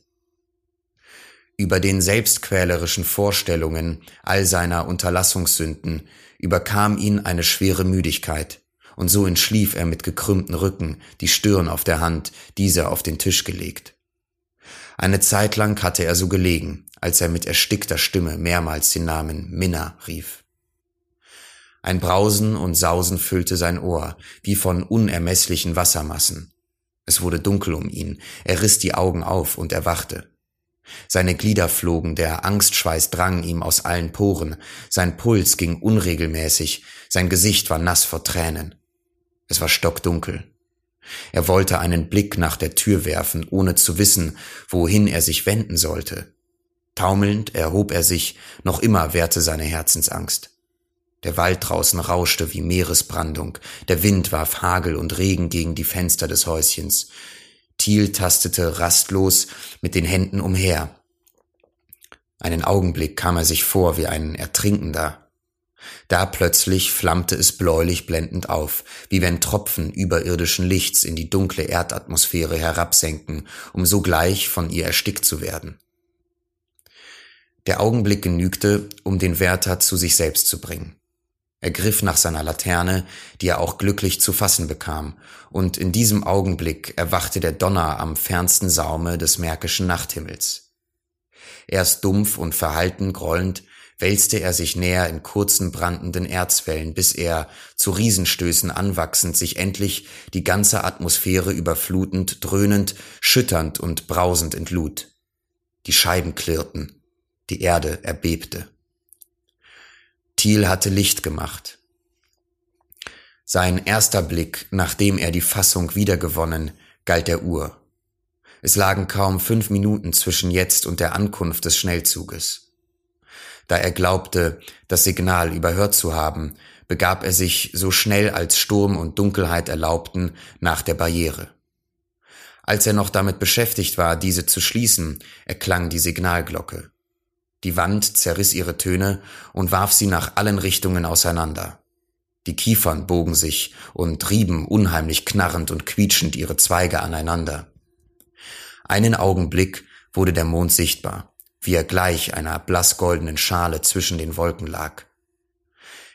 Über den selbstquälerischen Vorstellungen all seiner Unterlassungssünden überkam ihn eine schwere Müdigkeit, und so entschlief er mit gekrümmten Rücken, die Stirn auf der Hand, diese auf den Tisch gelegt. Eine Zeit lang hatte er so gelegen, als er mit erstickter Stimme mehrmals den Namen Minna rief. Ein Brausen und Sausen füllte sein Ohr, wie von unermesslichen Wassermassen. Es wurde dunkel um ihn, er riss die Augen auf und erwachte. Seine Glieder flogen, der Angstschweiß drang ihm aus allen Poren, sein Puls ging unregelmäßig, sein Gesicht war nass vor Tränen. Es war stockdunkel. Er wollte einen Blick nach der Tür werfen, ohne zu wissen, wohin er sich wenden sollte. Taumelnd erhob er sich, noch immer währte seine Herzensangst. Der Wald draußen rauschte wie Meeresbrandung, der Wind warf Hagel und Regen gegen die Fenster des Häuschens. Thiel tastete rastlos mit den Händen umher. Einen Augenblick kam er sich vor wie ein Ertrinkender. Da plötzlich flammte es bläulich blendend auf, wie wenn Tropfen überirdischen Lichts in die dunkle Erdatmosphäre herabsenken, um sogleich von ihr erstickt zu werden. Der Augenblick genügte, um den Wärter zu sich selbst zu bringen. Er griff nach seiner Laterne, die er auch glücklich zu fassen bekam, und in diesem Augenblick erwachte der Donner am fernsten Saume des märkischen Nachthimmels. Erst dumpf und verhalten grollend wälzte er sich näher in kurzen brandenden Erzwellen, bis er, zu Riesenstößen anwachsend, sich endlich die ganze Atmosphäre überflutend, dröhnend, schütternd und brausend entlud. Die Scheiben klirrten, die Erde erbebte. Thiel hatte Licht gemacht. Sein erster Blick, nachdem er die Fassung wiedergewonnen, galt der Uhr. Es lagen kaum fünf Minuten zwischen jetzt und der Ankunft des Schnellzuges. Da er glaubte, das Signal überhört zu haben, begab er sich so schnell als Sturm und Dunkelheit erlaubten nach der Barriere. Als er noch damit beschäftigt war, diese zu schließen, erklang die Signalglocke. Die Wand zerriss ihre Töne und warf sie nach allen Richtungen auseinander. Die Kiefern bogen sich und rieben unheimlich knarrend und quietschend ihre Zweige aneinander. Einen Augenblick wurde der Mond sichtbar wie er gleich einer blassgoldenen Schale zwischen den Wolken lag.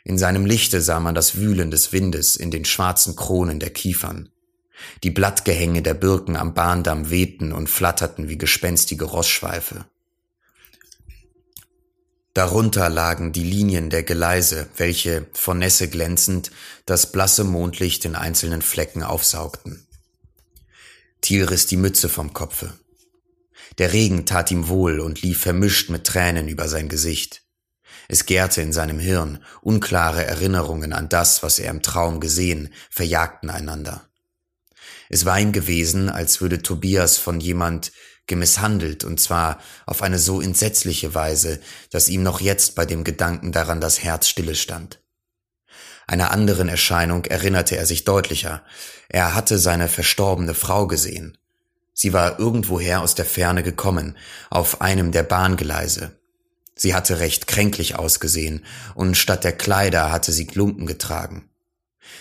In seinem Lichte sah man das Wühlen des Windes in den schwarzen Kronen der Kiefern. Die Blattgehänge der Birken am Bahndamm wehten und flatterten wie gespenstige Rossschweife. Darunter lagen die Linien der Geleise, welche, von Nässe glänzend, das blasse Mondlicht in einzelnen Flecken aufsaugten. Thiel riss die Mütze vom Kopfe. Der Regen tat ihm wohl und lief vermischt mit Tränen über sein Gesicht. Es gärte in seinem Hirn, unklare Erinnerungen an das, was er im Traum gesehen, verjagten einander. Es war ihm gewesen, als würde Tobias von jemand gemisshandelt, und zwar auf eine so entsetzliche Weise, dass ihm noch jetzt bei dem Gedanken daran das Herz stille stand. Einer anderen Erscheinung erinnerte er sich deutlicher. Er hatte seine verstorbene Frau gesehen. Sie war irgendwoher aus der Ferne gekommen, auf einem der Bahngeleise. Sie hatte recht kränklich ausgesehen, und statt der Kleider hatte sie Klumpen getragen.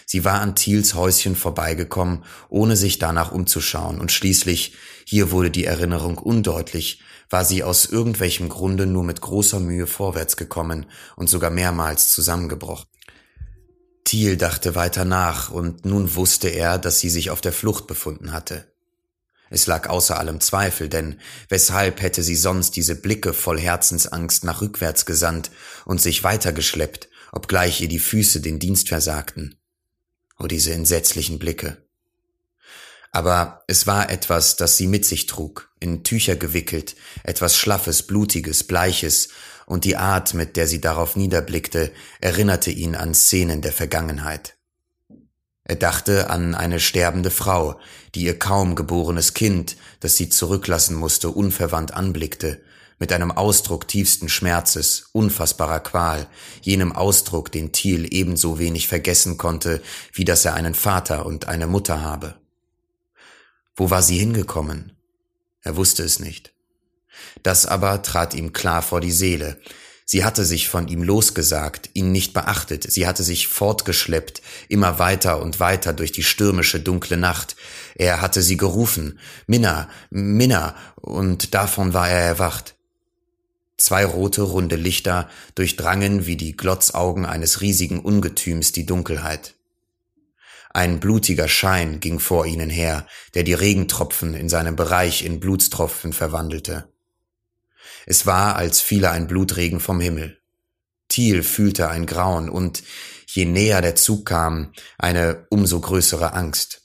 Sie war an Thiels Häuschen vorbeigekommen, ohne sich danach umzuschauen, und schließlich, hier wurde die Erinnerung undeutlich, war sie aus irgendwelchem Grunde nur mit großer Mühe vorwärts gekommen und sogar mehrmals zusammengebrochen. Thiel dachte weiter nach, und nun wusste er, dass sie sich auf der Flucht befunden hatte. Es lag außer allem Zweifel, denn weshalb hätte sie sonst diese Blicke voll Herzensangst nach rückwärts gesandt und sich weitergeschleppt, obgleich ihr die Füße den Dienst versagten? Oh, diese entsetzlichen Blicke. Aber es war etwas, das sie mit sich trug, in Tücher gewickelt, etwas Schlaffes, Blutiges, Bleiches, und die Art, mit der sie darauf niederblickte, erinnerte ihn an Szenen der Vergangenheit. Er dachte an eine sterbende Frau, die ihr kaum geborenes Kind, das sie zurücklassen musste, unverwandt anblickte, mit einem Ausdruck tiefsten Schmerzes, unfassbarer Qual, jenem Ausdruck, den Thiel ebenso wenig vergessen konnte, wie dass er einen Vater und eine Mutter habe. Wo war sie hingekommen? Er wusste es nicht. Das aber trat ihm klar vor die Seele. Sie hatte sich von ihm losgesagt, ihn nicht beachtet, sie hatte sich fortgeschleppt, immer weiter und weiter durch die stürmische dunkle Nacht. Er hatte sie gerufen, Minna, Minna, und davon war er erwacht. Zwei rote, runde Lichter durchdrangen wie die Glotzaugen eines riesigen Ungetüms die Dunkelheit. Ein blutiger Schein ging vor ihnen her, der die Regentropfen in seinem Bereich in Blutstropfen verwandelte. Es war, als fiele ein Blutregen vom Himmel. Thiel fühlte ein Grauen und, je näher der Zug kam, eine umso größere Angst.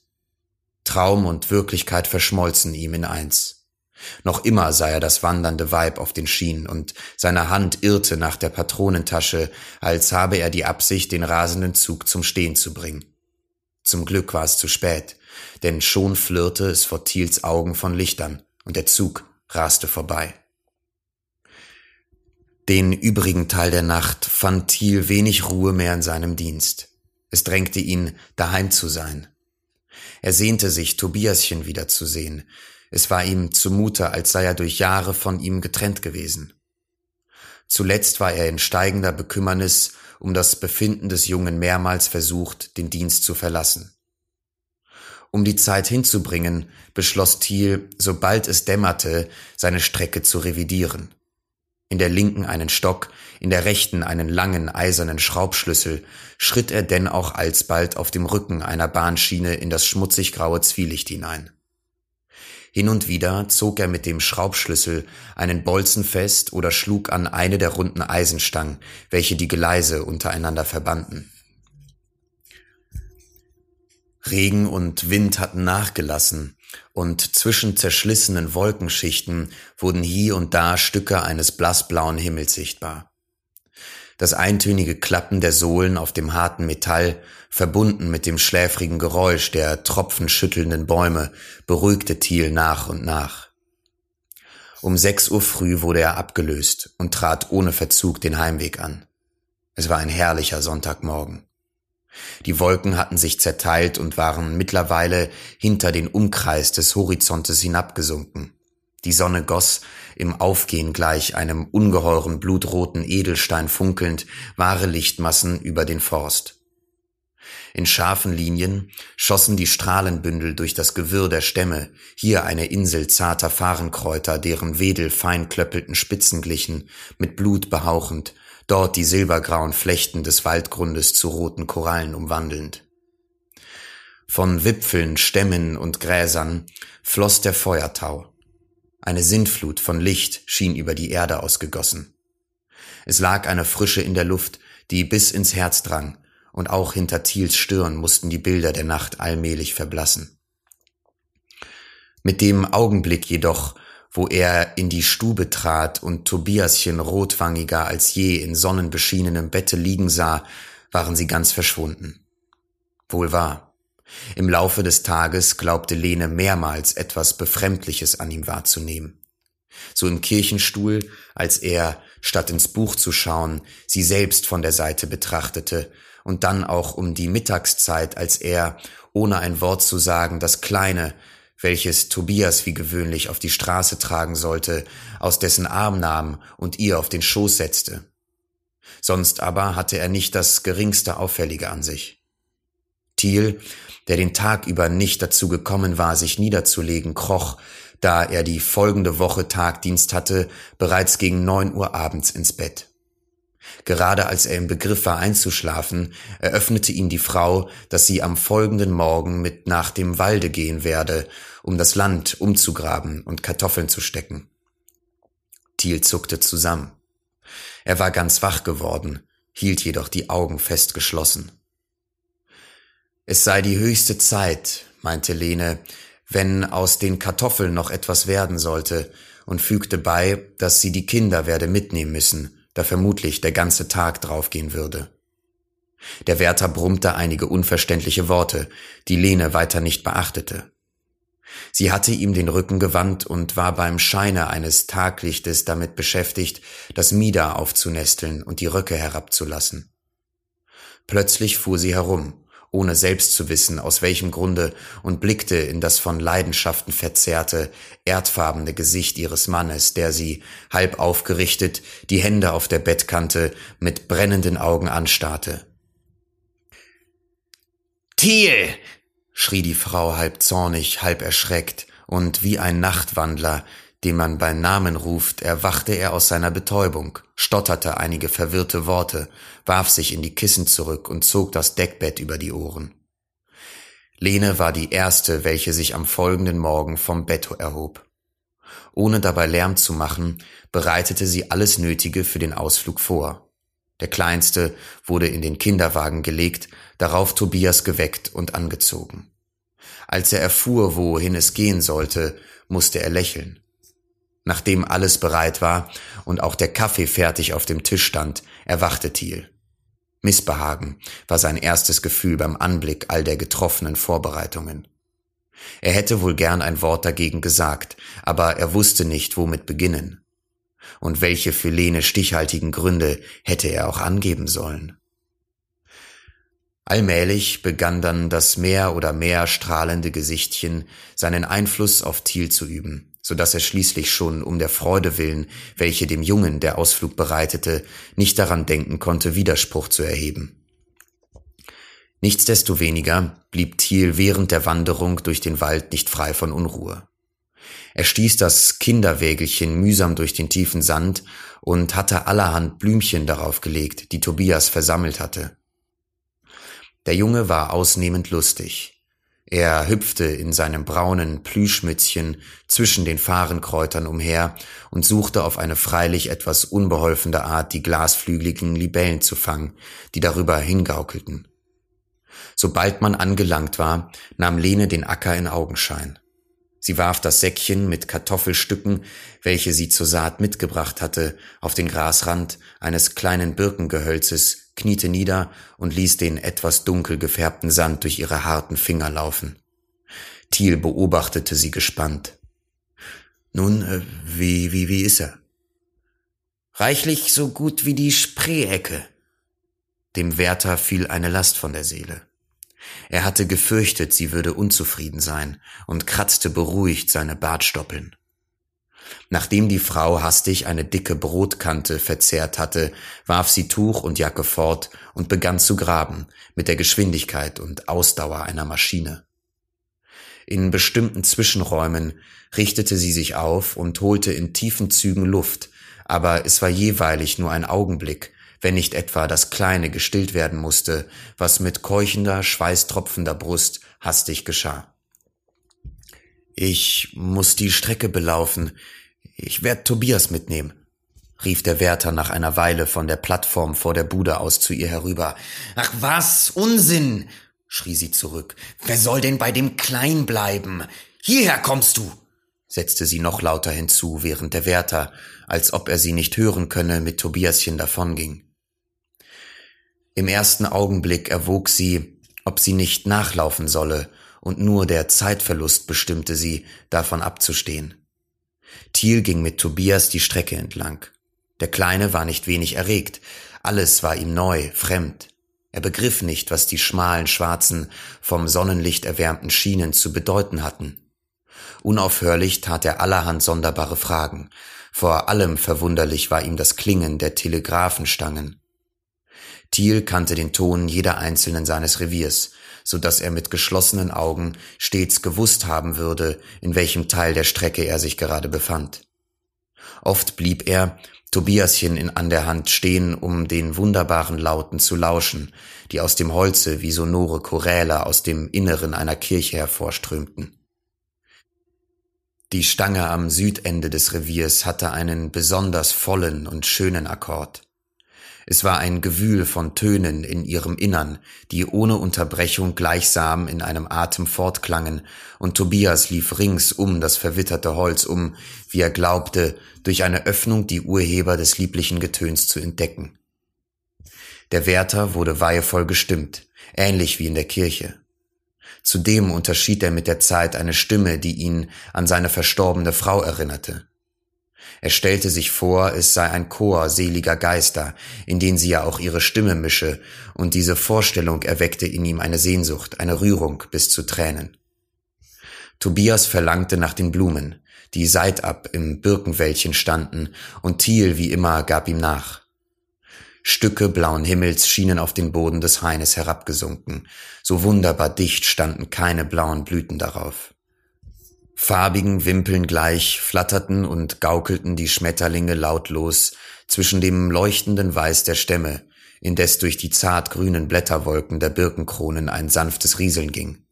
Traum und Wirklichkeit verschmolzen ihm in eins. Noch immer sah er das wandernde Weib auf den Schienen und seine Hand irrte nach der Patronentasche, als habe er die Absicht, den rasenden Zug zum Stehen zu bringen. Zum Glück war es zu spät, denn schon flirrte es vor Thiels Augen von Lichtern und der Zug raste vorbei. Den übrigen Teil der Nacht fand Thiel wenig Ruhe mehr in seinem Dienst. Es drängte ihn, daheim zu sein. Er sehnte sich, Tobiaschen wiederzusehen, es war ihm zumute, als sei er durch Jahre von ihm getrennt gewesen. Zuletzt war er in steigender Bekümmernis um das Befinden des Jungen mehrmals versucht, den Dienst zu verlassen. Um die Zeit hinzubringen, beschloss Thiel, sobald es dämmerte, seine Strecke zu revidieren. In der linken einen Stock, in der rechten einen langen eisernen Schraubschlüssel, schritt er denn auch alsbald auf dem Rücken einer Bahnschiene in das schmutzig graue Zwielicht hinein. Hin und wieder zog er mit dem Schraubschlüssel einen Bolzen fest oder schlug an eine der runden Eisenstangen, welche die Geleise untereinander verbanden. Regen und Wind hatten nachgelassen, und zwischen zerschlissenen Wolkenschichten wurden hier und da Stücke eines blassblauen Himmels sichtbar. Das eintönige Klappen der Sohlen auf dem harten Metall, verbunden mit dem schläfrigen Geräusch der tropfenschüttelnden Bäume, beruhigte Thiel nach und nach. Um sechs Uhr früh wurde er abgelöst und trat ohne Verzug den Heimweg an. Es war ein herrlicher Sonntagmorgen. Die Wolken hatten sich zerteilt und waren mittlerweile hinter den Umkreis des Horizontes hinabgesunken. Die Sonne goss im Aufgehen gleich einem ungeheuren blutroten Edelstein funkelnd wahre Lichtmassen über den Forst. In scharfen Linien schossen die Strahlenbündel durch das Gewirr der Stämme, hier eine Insel zarter Fahrenkräuter, deren Wedel fein klöppelten Spitzen glichen, mit Blut behauchend, dort die silbergrauen Flechten des Waldgrundes zu roten Korallen umwandelnd. Von Wipfeln, Stämmen und Gräsern floss der Feuertau. Eine Sintflut von Licht schien über die Erde ausgegossen. Es lag eine Frische in der Luft, die bis ins Herz drang, und auch hinter Thiels Stirn mussten die Bilder der Nacht allmählich verblassen. Mit dem Augenblick jedoch, wo er in die Stube trat und Tobiaschen rotwangiger als je in sonnenbeschienenem Bette liegen sah, waren sie ganz verschwunden. Wohl wahr. Im Laufe des Tages glaubte Lene mehrmals etwas Befremdliches an ihm wahrzunehmen. So im Kirchenstuhl, als er, statt ins Buch zu schauen, sie selbst von der Seite betrachtete, und dann auch um die Mittagszeit, als er, ohne ein Wort zu sagen, das Kleine, welches Tobias wie gewöhnlich auf die Straße tragen sollte, aus dessen Arm nahm und ihr auf den Schoß setzte. Sonst aber hatte er nicht das geringste Auffällige an sich. Thiel, der den Tag über nicht dazu gekommen war, sich niederzulegen, kroch, da er die folgende Woche Tagdienst hatte, bereits gegen neun Uhr abends ins Bett. Gerade als er im Begriff war einzuschlafen, eröffnete ihm die Frau, dass sie am folgenden Morgen mit nach dem Walde gehen werde, um das Land umzugraben und Kartoffeln zu stecken. Thiel zuckte zusammen. Er war ganz wach geworden, hielt jedoch die Augen fest geschlossen. Es sei die höchste Zeit, meinte Lene, wenn aus den Kartoffeln noch etwas werden sollte, und fügte bei, dass sie die Kinder werde mitnehmen müssen, da vermutlich der ganze Tag draufgehen würde. Der Wärter brummte einige unverständliche Worte, die Lene weiter nicht beachtete. Sie hatte ihm den Rücken gewandt und war beim Scheine eines Taglichtes damit beschäftigt, das Mieder aufzunesteln und die Röcke herabzulassen. Plötzlich fuhr sie herum, ohne selbst zu wissen, aus welchem Grunde, und blickte in das von Leidenschaften verzerrte, erdfarbene Gesicht ihres Mannes, der sie, halb aufgerichtet, die Hände auf der Bettkante, mit brennenden Augen anstarrte. Thiel! schrie die Frau halb zornig, halb erschreckt, und wie ein Nachtwandler, den man beim Namen ruft, erwachte er aus seiner Betäubung, stotterte einige verwirrte Worte, warf sich in die Kissen zurück und zog das Deckbett über die Ohren. Lene war die erste, welche sich am folgenden Morgen vom Bett erhob. Ohne dabei Lärm zu machen, bereitete sie alles Nötige für den Ausflug vor. Der Kleinste wurde in den Kinderwagen gelegt, darauf Tobias geweckt und angezogen. Als er erfuhr, wohin es gehen sollte, musste er lächeln. Nachdem alles bereit war und auch der Kaffee fertig auf dem Tisch stand, erwachte Thiel. Missbehagen war sein erstes Gefühl beim Anblick all der getroffenen Vorbereitungen. Er hätte wohl gern ein Wort dagegen gesagt, aber er wusste nicht, womit beginnen. Und welche für Lene stichhaltigen Gründe hätte er auch angeben sollen? Allmählich begann dann das mehr oder mehr strahlende Gesichtchen seinen Einfluss auf Thiel zu üben, so dass er schließlich schon um der Freude willen, welche dem Jungen der Ausflug bereitete, nicht daran denken konnte, Widerspruch zu erheben. Nichtsdestoweniger blieb Thiel während der Wanderung durch den Wald nicht frei von Unruhe. Er stieß das Kinderwägelchen mühsam durch den tiefen Sand und hatte allerhand Blümchen darauf gelegt, die Tobias versammelt hatte. Der Junge war ausnehmend lustig. Er hüpfte in seinem braunen Plüschmützchen zwischen den Fahrenkräutern umher und suchte auf eine freilich etwas unbeholfene Art die glasflügeligen Libellen zu fangen, die darüber hingaukelten. Sobald man angelangt war, nahm Lene den Acker in Augenschein. Sie warf das Säckchen mit Kartoffelstücken, welche sie zur Saat mitgebracht hatte, auf den Grasrand eines kleinen Birkengehölzes, kniete nieder und ließ den etwas dunkel gefärbten Sand durch ihre harten Finger laufen. Thiel beobachtete sie gespannt. Nun, äh, wie, wie, wie ist er? Reichlich so gut wie die Spreeecke. Dem Wärter fiel eine Last von der Seele. Er hatte gefürchtet, sie würde unzufrieden sein und kratzte beruhigt seine Bartstoppeln. Nachdem die Frau hastig eine dicke Brotkante verzehrt hatte, warf sie Tuch und Jacke fort und begann zu graben, mit der Geschwindigkeit und Ausdauer einer Maschine. In bestimmten Zwischenräumen richtete sie sich auf und holte in tiefen Zügen Luft, aber es war jeweilig nur ein Augenblick, wenn nicht etwa das Kleine gestillt werden musste, was mit keuchender, schweißtropfender Brust hastig geschah. Ich muss die Strecke belaufen. Ich werd Tobias mitnehmen, rief der Wärter nach einer Weile von der Plattform vor der Bude aus zu ihr herüber. Ach was, Unsinn, schrie sie zurück. Wer soll denn bei dem Klein bleiben? Hierher kommst du, setzte sie noch lauter hinzu, während der Wärter, als ob er sie nicht hören könne, mit Tobiaschen davonging. Im ersten Augenblick erwog sie, ob sie nicht nachlaufen solle, und nur der Zeitverlust bestimmte sie, davon abzustehen. Thiel ging mit Tobias die Strecke entlang. Der Kleine war nicht wenig erregt, alles war ihm neu, fremd. Er begriff nicht, was die schmalen, schwarzen, vom Sonnenlicht erwärmten Schienen zu bedeuten hatten. Unaufhörlich tat er allerhand sonderbare Fragen. Vor allem verwunderlich war ihm das Klingen der Telegraphenstangen. Thiel kannte den Ton jeder einzelnen seines Reviers, so dass er mit geschlossenen Augen stets gewusst haben würde, in welchem Teil der Strecke er sich gerade befand. Oft blieb er, Tobiaschen in, an der Hand stehen, um den wunderbaren Lauten zu lauschen, die aus dem Holze wie sonore Choräle aus dem Inneren einer Kirche hervorströmten. Die Stange am Südende des Reviers hatte einen besonders vollen und schönen Akkord. Es war ein Gewühl von Tönen in ihrem Innern, die ohne Unterbrechung gleichsam in einem Atem fortklangen, und Tobias lief rings um das verwitterte Holz um, wie er glaubte, durch eine Öffnung die Urheber des lieblichen Getöns zu entdecken. Der Wärter wurde weihevoll gestimmt, ähnlich wie in der Kirche. Zudem unterschied er mit der Zeit eine Stimme, die ihn an seine verstorbene Frau erinnerte. Er stellte sich vor, es sei ein Chor seliger Geister, in den sie ja auch ihre Stimme mische, und diese Vorstellung erweckte in ihm eine Sehnsucht, eine Rührung bis zu Tränen. Tobias verlangte nach den Blumen, die seitab im Birkenwäldchen standen, und Thiel wie immer gab ihm nach. Stücke blauen Himmels schienen auf den Boden des Haines herabgesunken, so wunderbar dicht standen keine blauen Blüten darauf. Farbigen Wimpeln gleich flatterten und gaukelten die Schmetterlinge lautlos zwischen dem leuchtenden Weiß der Stämme, indes durch die zart grünen Blätterwolken der Birkenkronen ein sanftes Rieseln ging.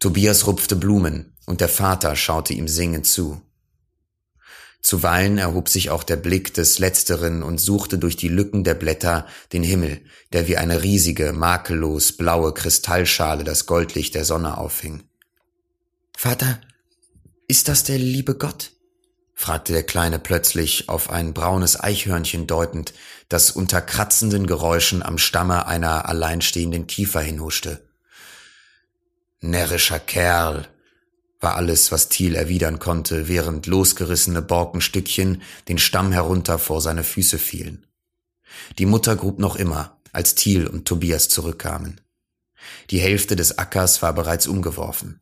Tobias rupfte Blumen, und der Vater schaute ihm singend zu. Zuweilen erhob sich auch der Blick des Letzteren und suchte durch die Lücken der Blätter den Himmel, der wie eine riesige, makellos blaue Kristallschale das Goldlicht der Sonne aufhing. Vater, ist das der liebe Gott? fragte der Kleine plötzlich auf ein braunes Eichhörnchen deutend, das unter kratzenden Geräuschen am Stamme einer alleinstehenden Kiefer hinhuschte. Närrischer Kerl, war alles, was Thiel erwidern konnte, während losgerissene Borkenstückchen den Stamm herunter vor seine Füße fielen. Die Mutter grub noch immer, als Thiel und Tobias zurückkamen. Die Hälfte des Ackers war bereits umgeworfen.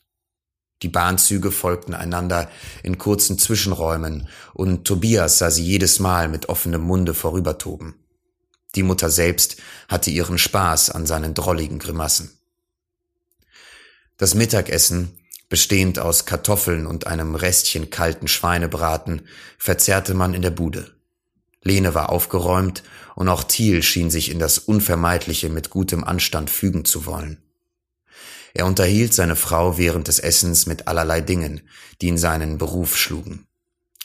Die Bahnzüge folgten einander in kurzen Zwischenräumen, und Tobias sah sie jedes Mal mit offenem Munde vorübertoben. Die Mutter selbst hatte ihren Spaß an seinen drolligen Grimassen. Das Mittagessen bestehend aus Kartoffeln und einem Restchen kalten Schweinebraten, verzehrte man in der Bude. Lene war aufgeräumt und auch Thiel schien sich in das Unvermeidliche mit gutem Anstand fügen zu wollen. Er unterhielt seine Frau während des Essens mit allerlei Dingen, die in seinen Beruf schlugen.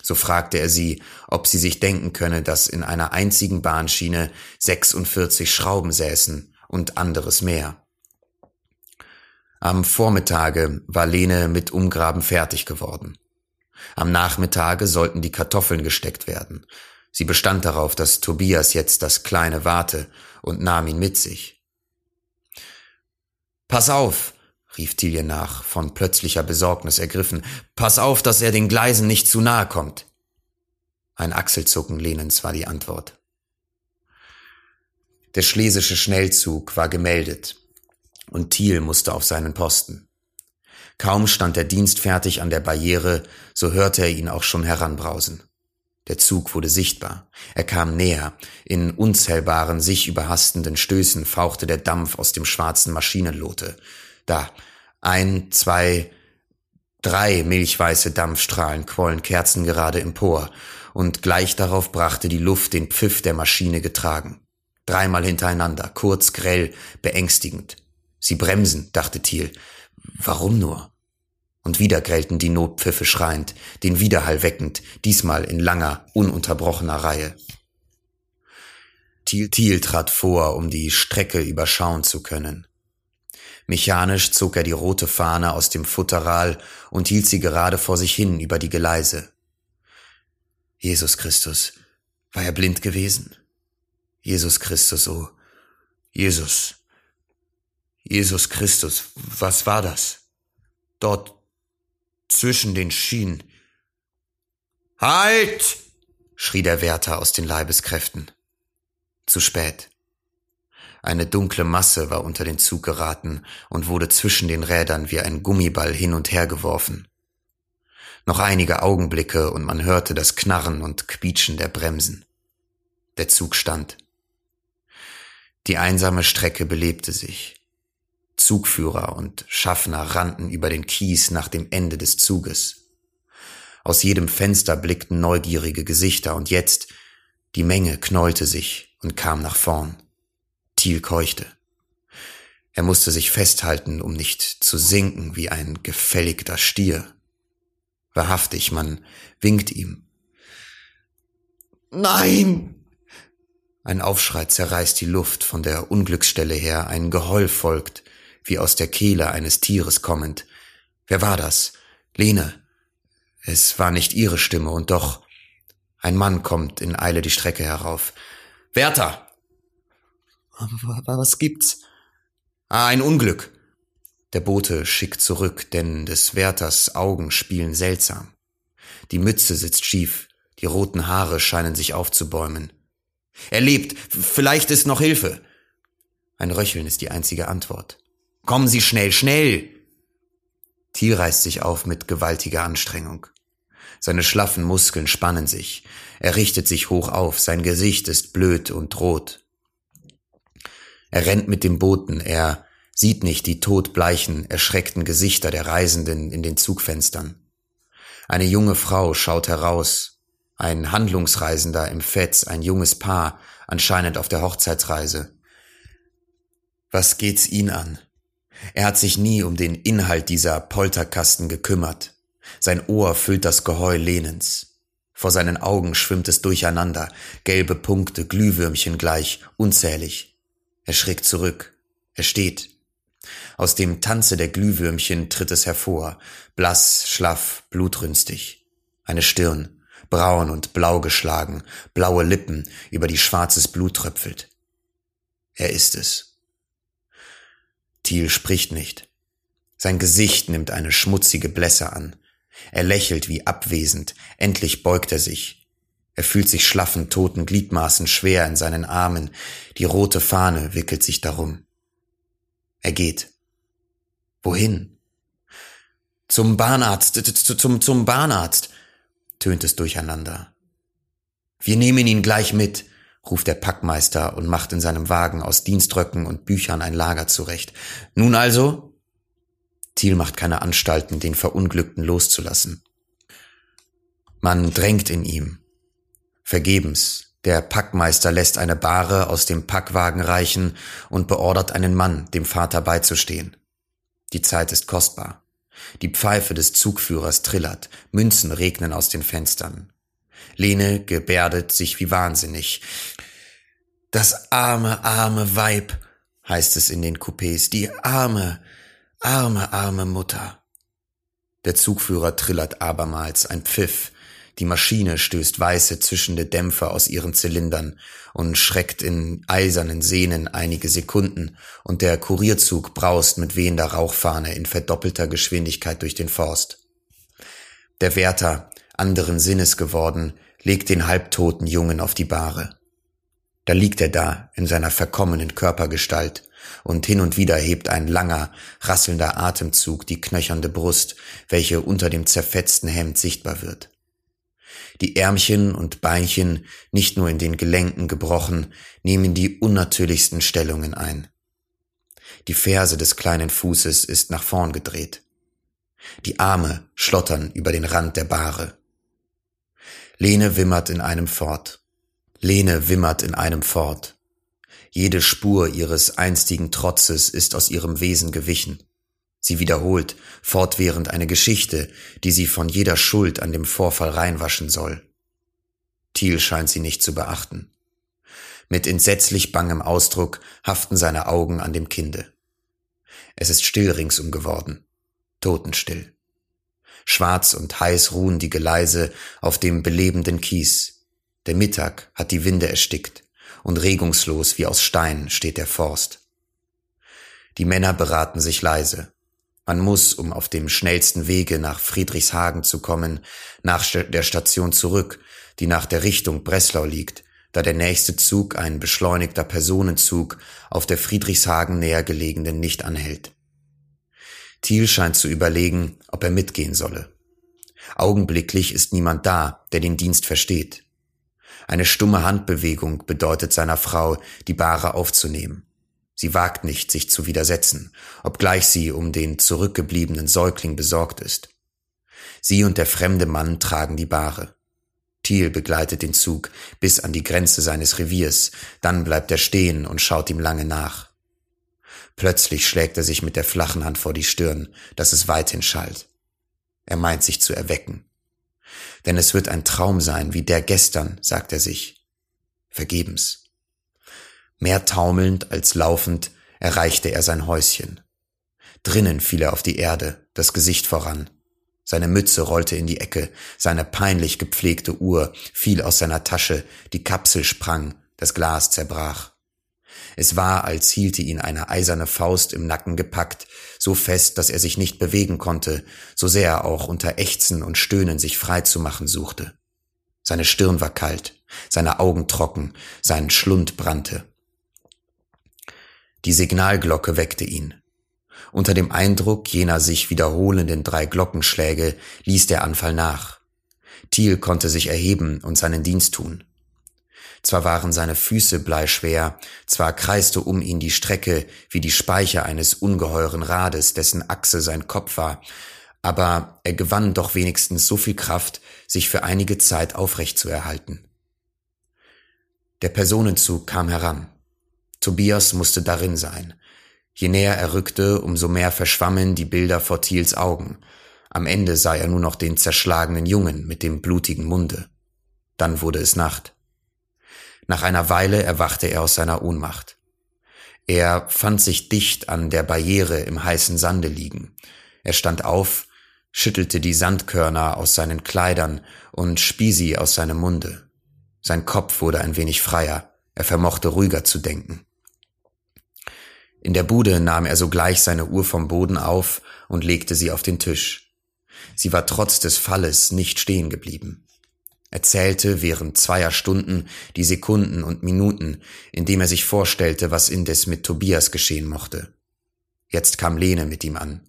So fragte er sie, ob sie sich denken könne, dass in einer einzigen Bahnschiene 46 Schrauben säßen und anderes mehr. Am Vormittage war Lene mit Umgraben fertig geworden. Am Nachmittage sollten die Kartoffeln gesteckt werden. Sie bestand darauf, dass Tobias jetzt das Kleine warte und nahm ihn mit sich. Pass auf, rief Tilje nach, von plötzlicher Besorgnis ergriffen. Pass auf, dass er den Gleisen nicht zu nahe kommt. Ein Achselzucken Lenens war die Antwort. Der schlesische Schnellzug war gemeldet und Thiel musste auf seinen Posten. Kaum stand der Dienst fertig an der Barriere, so hörte er ihn auch schon heranbrausen. Der Zug wurde sichtbar. Er kam näher. In unzählbaren, sich überhastenden Stößen fauchte der Dampf aus dem schwarzen Maschinenlote. Da, ein, zwei, drei milchweiße Dampfstrahlen quollen kerzengerade empor, und gleich darauf brachte die Luft den Pfiff der Maschine getragen. Dreimal hintereinander, kurz, grell, beängstigend. Sie bremsen, dachte Thiel. Warum nur? Und wieder grellten die Notpfiffe schreiend, den Widerhall weckend, diesmal in langer, ununterbrochener Reihe. Thiel Thiel trat vor, um die Strecke überschauen zu können. Mechanisch zog er die rote Fahne aus dem Futteral und hielt sie gerade vor sich hin über die Geleise. Jesus Christus, war er blind gewesen? Jesus Christus, oh, Jesus, Jesus Christus, was war das? Dort zwischen den Schienen. Halt! schrie der Wärter aus den Leibeskräften. Zu spät. Eine dunkle Masse war unter den Zug geraten und wurde zwischen den Rädern wie ein Gummiball hin und her geworfen. Noch einige Augenblicke und man hörte das Knarren und Quietschen der Bremsen. Der Zug stand. Die einsame Strecke belebte sich. Zugführer und Schaffner rannten über den Kies nach dem Ende des Zuges. Aus jedem Fenster blickten neugierige Gesichter und jetzt die Menge knollte sich und kam nach vorn. Thiel keuchte. Er musste sich festhalten, um nicht zu sinken wie ein gefälligter Stier. Wahrhaftig, man winkt ihm. Nein! Ein Aufschrei zerreißt die Luft von der Unglücksstelle her, ein Geheul folgt, wie aus der Kehle eines Tieres kommend. Wer war das? Lene. Es war nicht ihre Stimme, und doch ein Mann kommt in Eile die Strecke herauf. Wärter! Was gibt's? Ah, ein Unglück. Der Bote schickt zurück, denn des Wärters Augen spielen seltsam. Die Mütze sitzt schief, die roten Haare scheinen sich aufzubäumen. Er lebt, vielleicht ist noch Hilfe. Ein Röcheln ist die einzige Antwort. Kommen Sie schnell, schnell! Thiel reißt sich auf mit gewaltiger Anstrengung. Seine schlaffen Muskeln spannen sich. Er richtet sich hoch auf, sein Gesicht ist blöd und rot. Er rennt mit dem Boten, er sieht nicht die todbleichen, erschreckten Gesichter der Reisenden in den Zugfenstern. Eine junge Frau schaut heraus, ein Handlungsreisender im Fetz, ein junges Paar, anscheinend auf der Hochzeitsreise. Was geht's ihn an? Er hat sich nie um den Inhalt dieser Polterkasten gekümmert. Sein Ohr füllt das Geheul Lenens. Vor seinen Augen schwimmt es durcheinander, gelbe Punkte, Glühwürmchen gleich, unzählig. Er schreckt zurück. Er steht. Aus dem Tanze der Glühwürmchen tritt es hervor, blass, schlaff, blutrünstig. Eine Stirn, braun und blau geschlagen, blaue Lippen, über die schwarzes Blut tröpfelt. Er ist es. Thiel spricht nicht. Sein Gesicht nimmt eine schmutzige Blässe an. Er lächelt wie abwesend, endlich beugt er sich. Er fühlt sich schlaffen toten Gliedmaßen schwer in seinen Armen, die rote Fahne wickelt sich darum. Er geht. Wohin? Zum Bahnarzt, zum, zum Bahnarzt, tönt es durcheinander. Wir nehmen ihn gleich mit, ruft der Packmeister und macht in seinem Wagen aus Dienströcken und Büchern ein Lager zurecht. Nun also? Thiel macht keine Anstalten, den Verunglückten loszulassen. Man drängt in ihm. Vergebens. Der Packmeister lässt eine Bahre aus dem Packwagen reichen und beordert einen Mann, dem Vater beizustehen. Die Zeit ist kostbar. Die Pfeife des Zugführers trillert, Münzen regnen aus den Fenstern. Lene gebärdet sich wie wahnsinnig. Das arme, arme Weib, heißt es in den Coupés, die arme, Arme, arme Mutter. Der Zugführer trillert abermals ein Pfiff. Die Maschine stößt weiße zischende Dämpfer aus ihren Zylindern und schreckt in eisernen Sehnen einige Sekunden, und der Kurierzug braust mit wehender Rauchfahne in verdoppelter Geschwindigkeit durch den Forst. Der Wärter, anderen Sinnes geworden, legt den halbtoten Jungen auf die Bahre. Da liegt er da in seiner verkommenen Körpergestalt, und hin und wieder hebt ein langer, rasselnder Atemzug die knöchernde Brust, welche unter dem zerfetzten Hemd sichtbar wird. Die Ärmchen und Beinchen, nicht nur in den Gelenken gebrochen, nehmen die unnatürlichsten Stellungen ein. Die Ferse des kleinen Fußes ist nach vorn gedreht. Die Arme schlottern über den Rand der Bahre. Lene wimmert in einem fort. Lene wimmert in einem fort. Jede Spur ihres einstigen Trotzes ist aus ihrem Wesen gewichen. Sie wiederholt fortwährend eine Geschichte, die sie von jeder Schuld an dem Vorfall reinwaschen soll. Thiel scheint sie nicht zu beachten. Mit entsetzlich bangem Ausdruck haften seine Augen an dem Kinde. Es ist still ringsum geworden, totenstill. Schwarz und heiß ruhen die Geleise auf dem belebenden Kies. Der Mittag hat die Winde erstickt und regungslos wie aus Stein steht der Forst. Die Männer beraten sich leise. Man muss, um auf dem schnellsten Wege nach Friedrichshagen zu kommen, nach der Station zurück, die nach der Richtung Breslau liegt, da der nächste Zug, ein beschleunigter Personenzug, auf der Friedrichshagen näher gelegenen nicht anhält. Thiel scheint zu überlegen, ob er mitgehen solle. Augenblicklich ist niemand da, der den Dienst versteht. Eine stumme Handbewegung bedeutet seiner Frau, die Bahre aufzunehmen. Sie wagt nicht, sich zu widersetzen, obgleich sie um den zurückgebliebenen Säugling besorgt ist. Sie und der fremde Mann tragen die Bahre. Thiel begleitet den Zug bis an die Grenze seines Reviers, dann bleibt er stehen und schaut ihm lange nach. Plötzlich schlägt er sich mit der flachen Hand vor die Stirn, dass es weithin schallt. Er meint sich zu erwecken. Denn es wird ein Traum sein, wie der gestern, sagt er sich. Vergebens. Mehr taumelnd als laufend erreichte er sein Häuschen. Drinnen fiel er auf die Erde, das Gesicht voran. Seine Mütze rollte in die Ecke, seine peinlich gepflegte Uhr fiel aus seiner Tasche, die Kapsel sprang, das Glas zerbrach. Es war, als hielte ihn eine eiserne Faust im Nacken gepackt, so fest, dass er sich nicht bewegen konnte, so sehr er auch unter Ächzen und Stöhnen sich frei zu machen suchte. Seine Stirn war kalt, seine Augen trocken, sein Schlund brannte. Die Signalglocke weckte ihn. Unter dem Eindruck jener sich wiederholenden drei Glockenschläge ließ der Anfall nach. Thiel konnte sich erheben und seinen Dienst tun. Zwar waren seine Füße bleischwer, zwar kreiste um ihn die Strecke wie die Speicher eines ungeheuren Rades, dessen Achse sein Kopf war, aber er gewann doch wenigstens so viel Kraft, sich für einige Zeit aufrecht zu erhalten. Der Personenzug kam heran. Tobias musste darin sein. Je näher er rückte, umso mehr verschwammen die Bilder vor Thiels Augen. Am Ende sah er nur noch den zerschlagenen Jungen mit dem blutigen Munde. Dann wurde es Nacht. Nach einer Weile erwachte er aus seiner Ohnmacht. Er fand sich dicht an der Barriere im heißen Sande liegen. Er stand auf, schüttelte die Sandkörner aus seinen Kleidern und spie sie aus seinem Munde. Sein Kopf wurde ein wenig freier, er vermochte ruhiger zu denken. In der Bude nahm er sogleich seine Uhr vom Boden auf und legte sie auf den Tisch. Sie war trotz des Falles nicht stehen geblieben. Er zählte während zweier Stunden die Sekunden und Minuten, indem er sich vorstellte, was indes mit Tobias geschehen mochte. Jetzt kam Lene mit ihm an.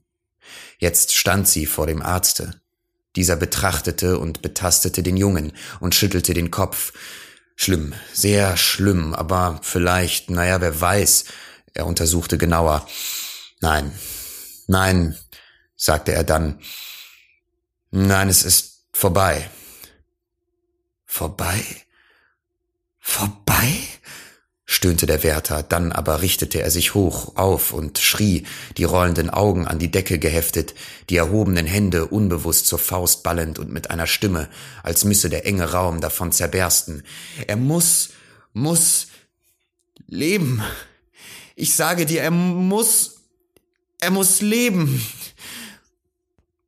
Jetzt stand sie vor dem Arzte. Dieser betrachtete und betastete den Jungen und schüttelte den Kopf. Schlimm, sehr schlimm, aber vielleicht, naja, wer weiß. Er untersuchte genauer. Nein, nein, sagte er dann. Nein, es ist vorbei. Vorbei? Vorbei? stöhnte der Wärter, dann aber richtete er sich hoch auf und schrie, die rollenden Augen an die Decke geheftet, die erhobenen Hände unbewusst zur Faust ballend und mit einer Stimme, als müsse der enge Raum davon zerbersten. Er muss, muss leben. Ich sage dir, er muss, er muss leben.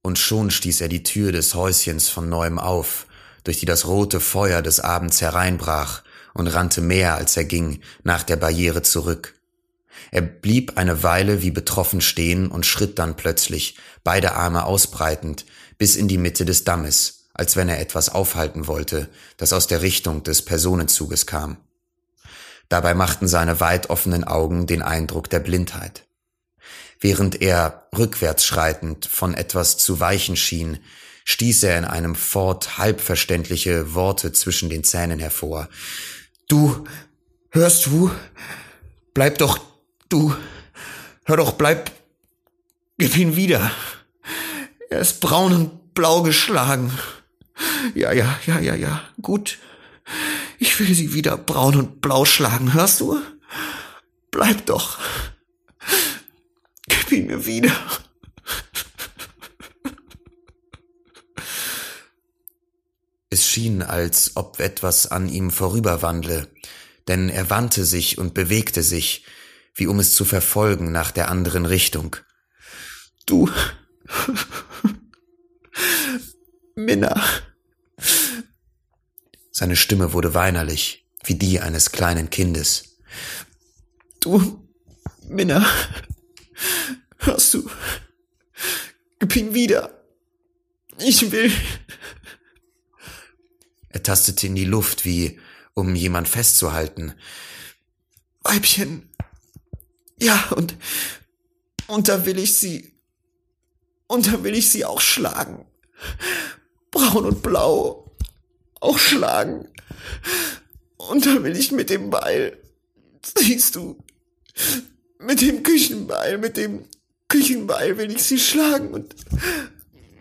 Und schon stieß er die Tür des Häuschens von neuem auf, durch die das rote Feuer des Abends hereinbrach und rannte mehr, als er ging, nach der Barriere zurück. Er blieb eine Weile wie betroffen stehen und schritt dann plötzlich, beide Arme ausbreitend, bis in die Mitte des Dammes, als wenn er etwas aufhalten wollte, das aus der Richtung des Personenzuges kam. Dabei machten seine weit offenen Augen den Eindruck der Blindheit. Während er rückwärts schreitend von etwas zu weichen schien, stieß er in einem Fort halbverständliche Worte zwischen den Zähnen hervor. Du, hörst du? Bleib doch, du, hör doch, bleib, gib ihn wieder. Er ist braun und blau geschlagen. Ja, ja, ja, ja, ja, gut. Ich will sie wieder braun und blau schlagen, hörst du? Bleib doch. Gib ihn mir wieder. Es schien, als ob etwas an ihm vorüberwandle, denn er wandte sich und bewegte sich, wie um es zu verfolgen nach der anderen Richtung. Du. Minna. Seine Stimme wurde weinerlich, wie die eines kleinen Kindes. Du, Minna. Hörst du? Gib ihn wieder. Ich will. Er tastete in die Luft, wie um jemand festzuhalten. Weibchen. Ja, und, und da will ich sie, und da will ich sie auch schlagen. Braun und blau. Auch schlagen. Und da will ich mit dem Beil, siehst du, mit dem Küchenbeil, mit dem Küchenbeil will ich sie schlagen und,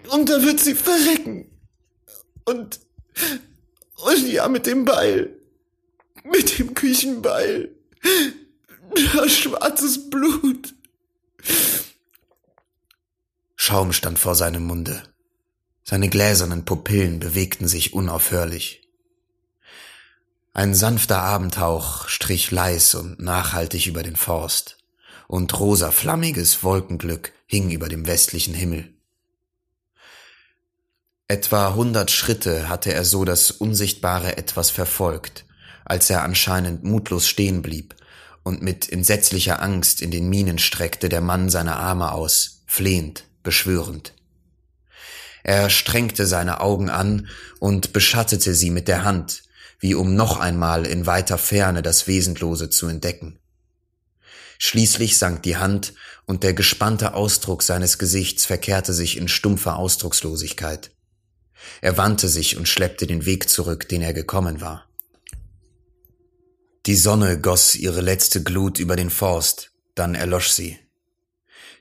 und da wird sie verrecken. Und, und ja, mit dem Beil. Mit dem Küchenbeil. Das schwarzes Blut. Schaum stand vor seinem Munde. Seine gläsernen Pupillen bewegten sich unaufhörlich. Ein sanfter Abendhauch strich leis und nachhaltig über den Forst, und rosa flammiges Wolkenglück hing über dem westlichen Himmel. Etwa hundert Schritte hatte er so das unsichtbare Etwas verfolgt, als er anscheinend mutlos stehen blieb und mit entsetzlicher Angst in den Minen streckte der Mann seine Arme aus, flehend, beschwörend. Er strengte seine Augen an und beschattete sie mit der Hand, wie um noch einmal in weiter Ferne das Wesenlose zu entdecken. Schließlich sank die Hand und der gespannte Ausdruck seines Gesichts verkehrte sich in stumpfer Ausdruckslosigkeit. Er wandte sich und schleppte den Weg zurück, den er gekommen war. Die Sonne goss ihre letzte Glut über den Forst, dann erlosch sie.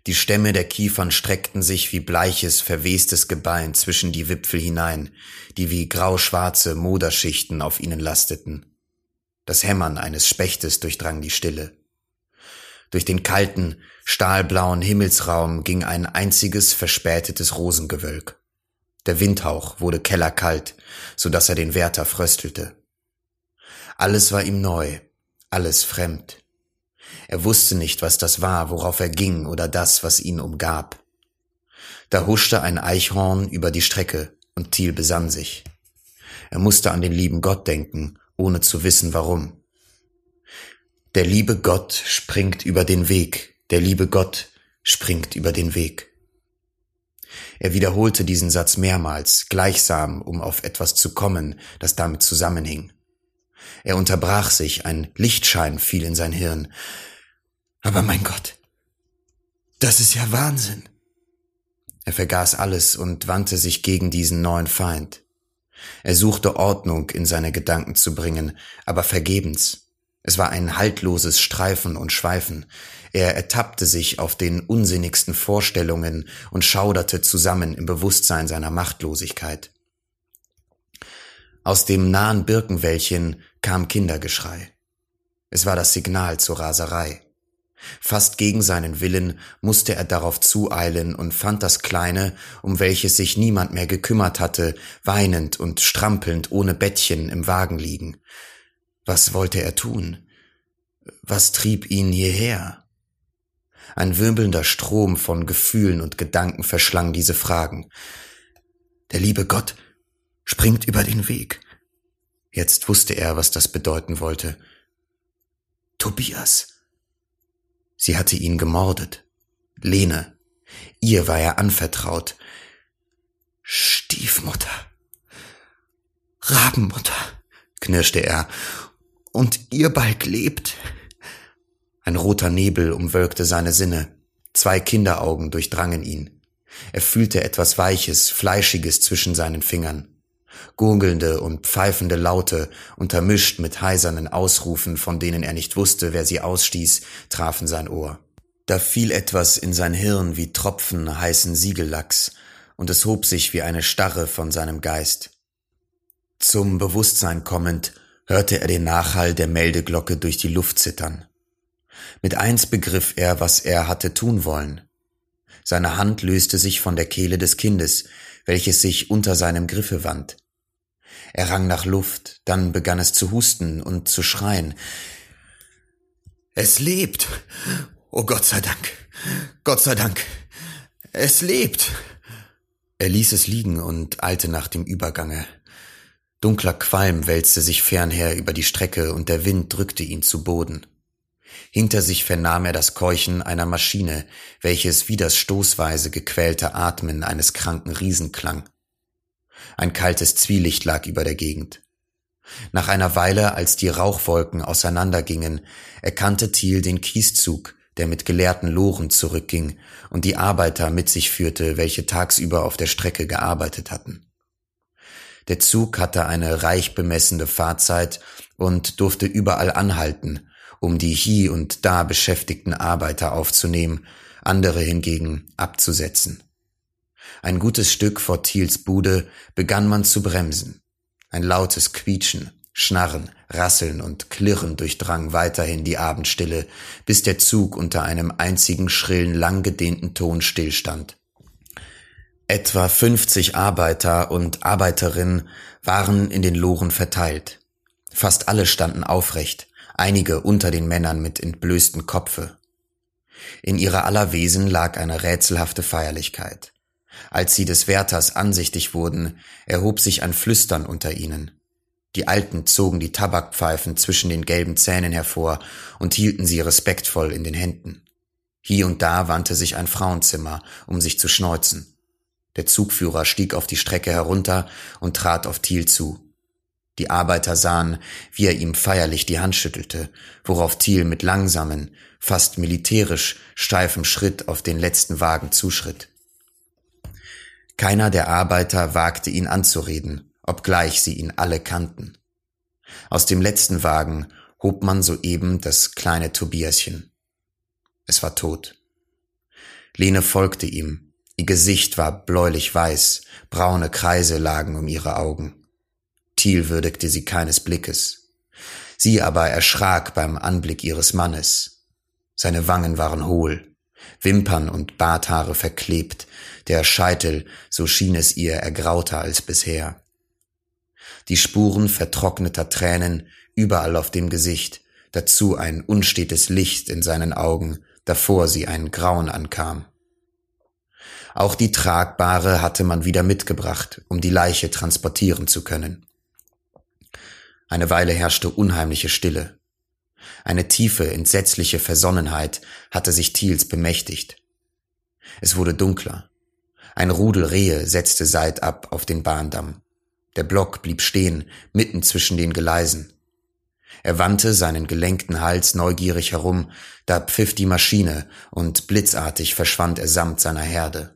Die Stämme der Kiefern streckten sich wie bleiches, verwestes Gebein zwischen die Wipfel hinein, die wie grauschwarze Moderschichten auf ihnen lasteten. Das Hämmern eines Spechtes durchdrang die Stille. Durch den kalten, stahlblauen Himmelsraum ging ein einziges verspätetes Rosengewölk. Der Windhauch wurde kellerkalt, so dass er den Wärter fröstelte. Alles war ihm neu, alles fremd. Er wusste nicht, was das war, worauf er ging oder das, was ihn umgab. Da huschte ein Eichhorn über die Strecke und Thiel besann sich. Er musste an den lieben Gott denken, ohne zu wissen warum. Der liebe Gott springt über den Weg, der liebe Gott springt über den Weg. Er wiederholte diesen Satz mehrmals, gleichsam, um auf etwas zu kommen, das damit zusammenhing. Er unterbrach sich, ein Lichtschein fiel in sein Hirn. Aber mein Gott, das ist ja Wahnsinn. Er vergaß alles und wandte sich gegen diesen neuen Feind. Er suchte Ordnung in seine Gedanken zu bringen, aber vergebens. Es war ein haltloses Streifen und Schweifen. Er ertappte sich auf den unsinnigsten Vorstellungen und schauderte zusammen im Bewusstsein seiner Machtlosigkeit. Aus dem nahen Birkenwäldchen kam Kindergeschrei. Es war das Signal zur Raserei. Fast gegen seinen Willen musste er darauf zueilen und fand das Kleine, um welches sich niemand mehr gekümmert hatte, weinend und strampelnd ohne Bettchen im Wagen liegen. Was wollte er tun? Was trieb ihn hierher? Ein wirbelnder Strom von Gefühlen und Gedanken verschlang diese Fragen. Der liebe Gott springt über den Weg. Jetzt wusste er, was das bedeuten wollte. Tobias. Sie hatte ihn gemordet. Lene. Ihr war er anvertraut. Stiefmutter. Rabenmutter, knirschte er. Und ihr Balk lebt. Ein roter Nebel umwölkte seine Sinne. Zwei Kinderaugen durchdrangen ihn. Er fühlte etwas Weiches, Fleischiges zwischen seinen Fingern gurgelnde und pfeifende Laute, untermischt mit heisernen Ausrufen, von denen er nicht wusste, wer sie ausstieß, trafen sein Ohr. Da fiel etwas in sein Hirn wie Tropfen heißen Siegellachs, und es hob sich wie eine Starre von seinem Geist. Zum Bewusstsein kommend, hörte er den Nachhall der Meldeglocke durch die Luft zittern. Mit eins begriff er, was er hatte tun wollen. Seine Hand löste sich von der Kehle des Kindes, welches sich unter seinem Griffe wand. Er rang nach Luft, dann begann es zu husten und zu schreien. Es lebt. Oh Gott sei Dank. Gott sei Dank. Es lebt. Er ließ es liegen und eilte nach dem Übergange. Dunkler Qualm wälzte sich fernher über die Strecke und der Wind drückte ihn zu Boden. Hinter sich vernahm er das Keuchen einer Maschine, welches wie das stoßweise gequälte Atmen eines kranken Riesen klang. Ein kaltes Zwielicht lag über der Gegend. Nach einer Weile, als die Rauchwolken auseinandergingen, erkannte Thiel den Kieszug, der mit geleerten Loren zurückging und die Arbeiter mit sich führte, welche tagsüber auf der Strecke gearbeitet hatten. Der Zug hatte eine reich bemessene Fahrzeit und durfte überall anhalten, um die hie und da beschäftigten Arbeiter aufzunehmen, andere hingegen abzusetzen. Ein gutes Stück vor Thiels Bude begann man zu bremsen. Ein lautes Quietschen, Schnarren, Rasseln und Klirren durchdrang weiterhin die Abendstille, bis der Zug unter einem einzigen schrillen, langgedehnten Ton stillstand. Etwa 50 Arbeiter und Arbeiterinnen waren in den Loren verteilt. Fast alle standen aufrecht, einige unter den Männern mit entblößten Kopfe. In ihrer aller Wesen lag eine rätselhafte Feierlichkeit. Als sie des Wärters ansichtig wurden, erhob sich ein Flüstern unter ihnen. Die Alten zogen die Tabakpfeifen zwischen den gelben Zähnen hervor und hielten sie respektvoll in den Händen. Hier und da wandte sich ein Frauenzimmer, um sich zu schneuzen. Der Zugführer stieg auf die Strecke herunter und trat auf Thiel zu. Die Arbeiter sahen, wie er ihm feierlich die Hand schüttelte, worauf Thiel mit langsamen, fast militärisch steifem Schritt auf den letzten Wagen zuschritt. Keiner der Arbeiter wagte ihn anzureden, obgleich sie ihn alle kannten. Aus dem letzten Wagen hob man soeben das kleine Tobiaschen. Es war tot. Lene folgte ihm. Ihr Gesicht war bläulich weiß, braune Kreise lagen um ihre Augen. Thiel würdigte sie keines Blickes. Sie aber erschrak beim Anblick ihres Mannes. Seine Wangen waren hohl, Wimpern und Barthaare verklebt, der Scheitel, so schien es ihr, ergrauter als bisher. Die Spuren vertrockneter Tränen überall auf dem Gesicht, dazu ein unstetes Licht in seinen Augen, davor sie ein Grauen ankam. Auch die Tragbare hatte man wieder mitgebracht, um die Leiche transportieren zu können. Eine Weile herrschte unheimliche Stille. Eine tiefe, entsetzliche Versonnenheit hatte sich Thiels bemächtigt. Es wurde dunkler. Ein Rudel Rehe setzte seitab auf den Bahndamm. Der Block blieb stehen, mitten zwischen den Gleisen. Er wandte seinen gelenkten Hals neugierig herum, da pfiff die Maschine und blitzartig verschwand er samt seiner Herde.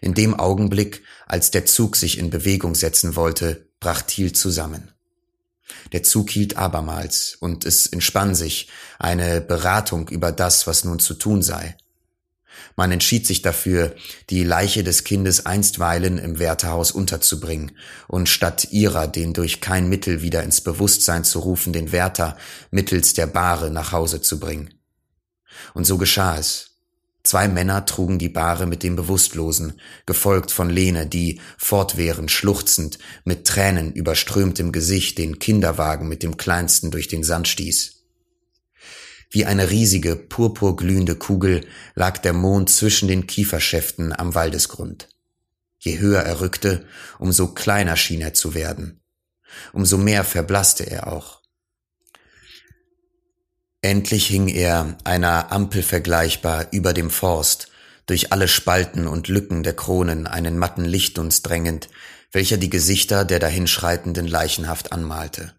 In dem Augenblick, als der Zug sich in Bewegung setzen wollte, brach Thiel zusammen. Der Zug hielt abermals, und es entspann sich eine Beratung über das, was nun zu tun sei. Man entschied sich dafür, die Leiche des Kindes einstweilen im Wärterhaus unterzubringen und statt ihrer den durch kein Mittel wieder ins Bewusstsein zu rufenden Wärter mittels der Bahre nach Hause zu bringen. Und so geschah es. Zwei Männer trugen die Bahre mit dem Bewusstlosen, gefolgt von Lene, die, fortwährend schluchzend, mit Tränen überströmtem Gesicht den Kinderwagen mit dem Kleinsten durch den Sand stieß. Wie eine riesige, purpurglühende Kugel lag der Mond zwischen den Kieferschäften am Waldesgrund. Je höher er rückte, umso kleiner schien er zu werden. Umso mehr verblasste er auch. Endlich hing er, einer Ampel vergleichbar, über dem Forst, durch alle Spalten und Lücken der Kronen einen matten Lichtdunst drängend, welcher die Gesichter der dahinschreitenden leichenhaft anmalte.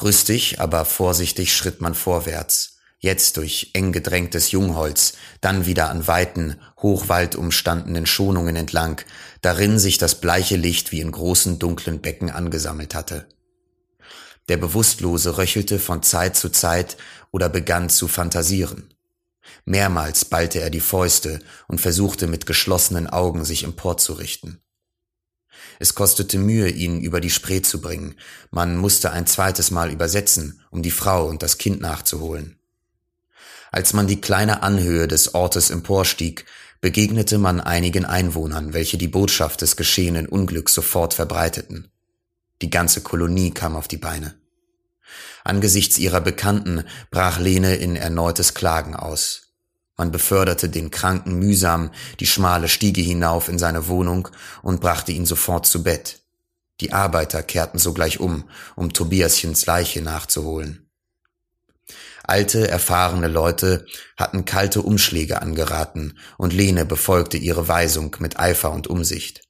Rüstig, aber vorsichtig schritt man vorwärts, jetzt durch eng gedrängtes Jungholz, dann wieder an weiten, hochwaldumstandenen Schonungen entlang, darin sich das bleiche Licht wie in großen dunklen Becken angesammelt hatte. Der Bewusstlose röchelte von Zeit zu Zeit oder begann zu fantasieren. Mehrmals ballte er die Fäuste und versuchte mit geschlossenen Augen sich emporzurichten. Es kostete Mühe, ihn über die Spree zu bringen. Man musste ein zweites Mal übersetzen, um die Frau und das Kind nachzuholen. Als man die kleine Anhöhe des Ortes emporstieg, begegnete man einigen Einwohnern, welche die Botschaft des geschehenen Unglücks sofort verbreiteten. Die ganze Kolonie kam auf die Beine. Angesichts ihrer Bekannten brach Lene in erneutes Klagen aus. Man beförderte den Kranken mühsam die schmale Stiege hinauf in seine Wohnung und brachte ihn sofort zu Bett. Die Arbeiter kehrten sogleich um, um Tobiaschens Leiche nachzuholen. Alte, erfahrene Leute hatten kalte Umschläge angeraten, und Lene befolgte ihre Weisung mit Eifer und Umsicht.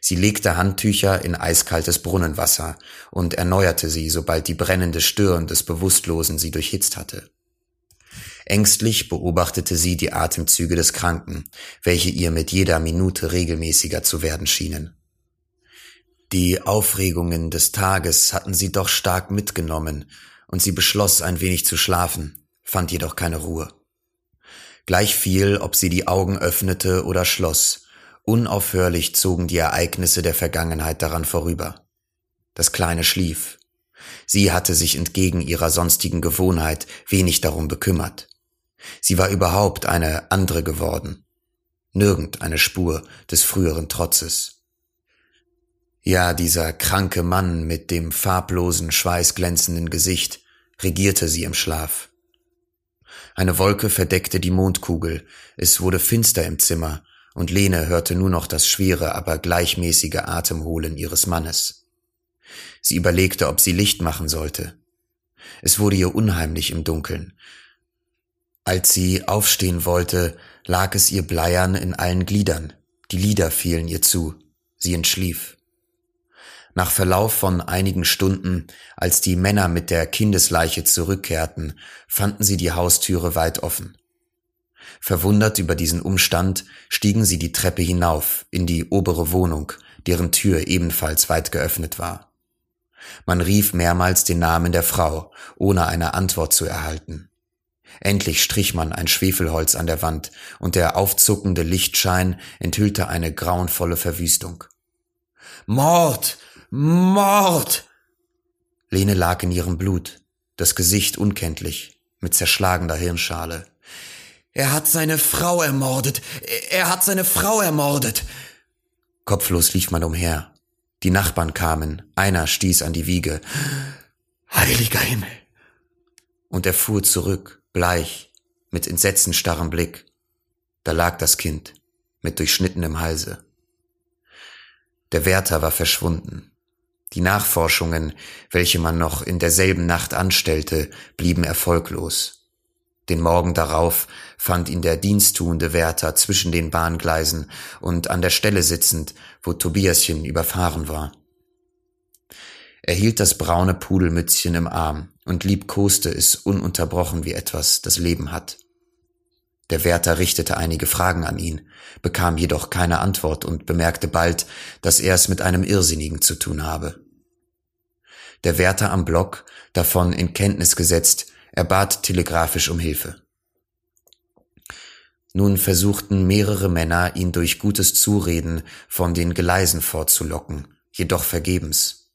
Sie legte Handtücher in eiskaltes Brunnenwasser und erneuerte sie, sobald die brennende Stirn des Bewusstlosen sie durchhitzt hatte. Ängstlich beobachtete sie die Atemzüge des Kranken, welche ihr mit jeder Minute regelmäßiger zu werden schienen. Die Aufregungen des Tages hatten sie doch stark mitgenommen, und sie beschloss ein wenig zu schlafen, fand jedoch keine Ruhe. Gleich viel, ob sie die Augen öffnete oder schloss, unaufhörlich zogen die Ereignisse der Vergangenheit daran vorüber. Das Kleine schlief. Sie hatte sich entgegen ihrer sonstigen Gewohnheit wenig darum bekümmert. Sie war überhaupt eine andere geworden. Nirgend eine Spur des früheren Trotzes. Ja, dieser kranke Mann mit dem farblosen, schweißglänzenden Gesicht regierte sie im Schlaf. Eine Wolke verdeckte die Mondkugel, es wurde finster im Zimmer, und Lene hörte nur noch das schwere, aber gleichmäßige Atemholen ihres Mannes. Sie überlegte, ob sie Licht machen sollte. Es wurde ihr unheimlich im Dunkeln. Als sie aufstehen wollte, lag es ihr bleiern in allen Gliedern. Die Lieder fielen ihr zu. Sie entschlief. Nach Verlauf von einigen Stunden, als die Männer mit der Kindesleiche zurückkehrten, fanden sie die Haustüre weit offen. Verwundert über diesen Umstand stiegen sie die Treppe hinauf in die obere Wohnung, deren Tür ebenfalls weit geöffnet war. Man rief mehrmals den Namen der Frau, ohne eine Antwort zu erhalten. Endlich strich man ein Schwefelholz an der Wand, und der aufzuckende Lichtschein enthüllte eine grauenvolle Verwüstung. Mord. Mord. Lene lag in ihrem Blut, das Gesicht unkenntlich, mit zerschlagener Hirnschale. Er hat seine Frau ermordet. Er hat seine Frau ermordet. Kopflos lief man umher. Die Nachbarn kamen, einer stieß an die Wiege. Heiliger Himmel! Und er fuhr zurück, bleich, mit entsetzenstarrem Blick. Da lag das Kind, mit durchschnittenem Halse. Der Wärter war verschwunden. Die Nachforschungen, welche man noch in derselben Nacht anstellte, blieben erfolglos. Den Morgen darauf fand ihn der diensttuende Wärter zwischen den Bahngleisen und an der Stelle sitzend, wo Tobiaschen überfahren war. Er hielt das braune Pudelmützchen im Arm und liebkoste es ununterbrochen wie etwas, das Leben hat. Der Wärter richtete einige Fragen an ihn, bekam jedoch keine Antwort und bemerkte bald, dass er es mit einem Irrsinnigen zu tun habe. Der Wärter am Block, davon in Kenntnis gesetzt, er bat telegrafisch um Hilfe. Nun versuchten mehrere Männer, ihn durch gutes Zureden von den Gleisen fortzulocken, jedoch vergebens.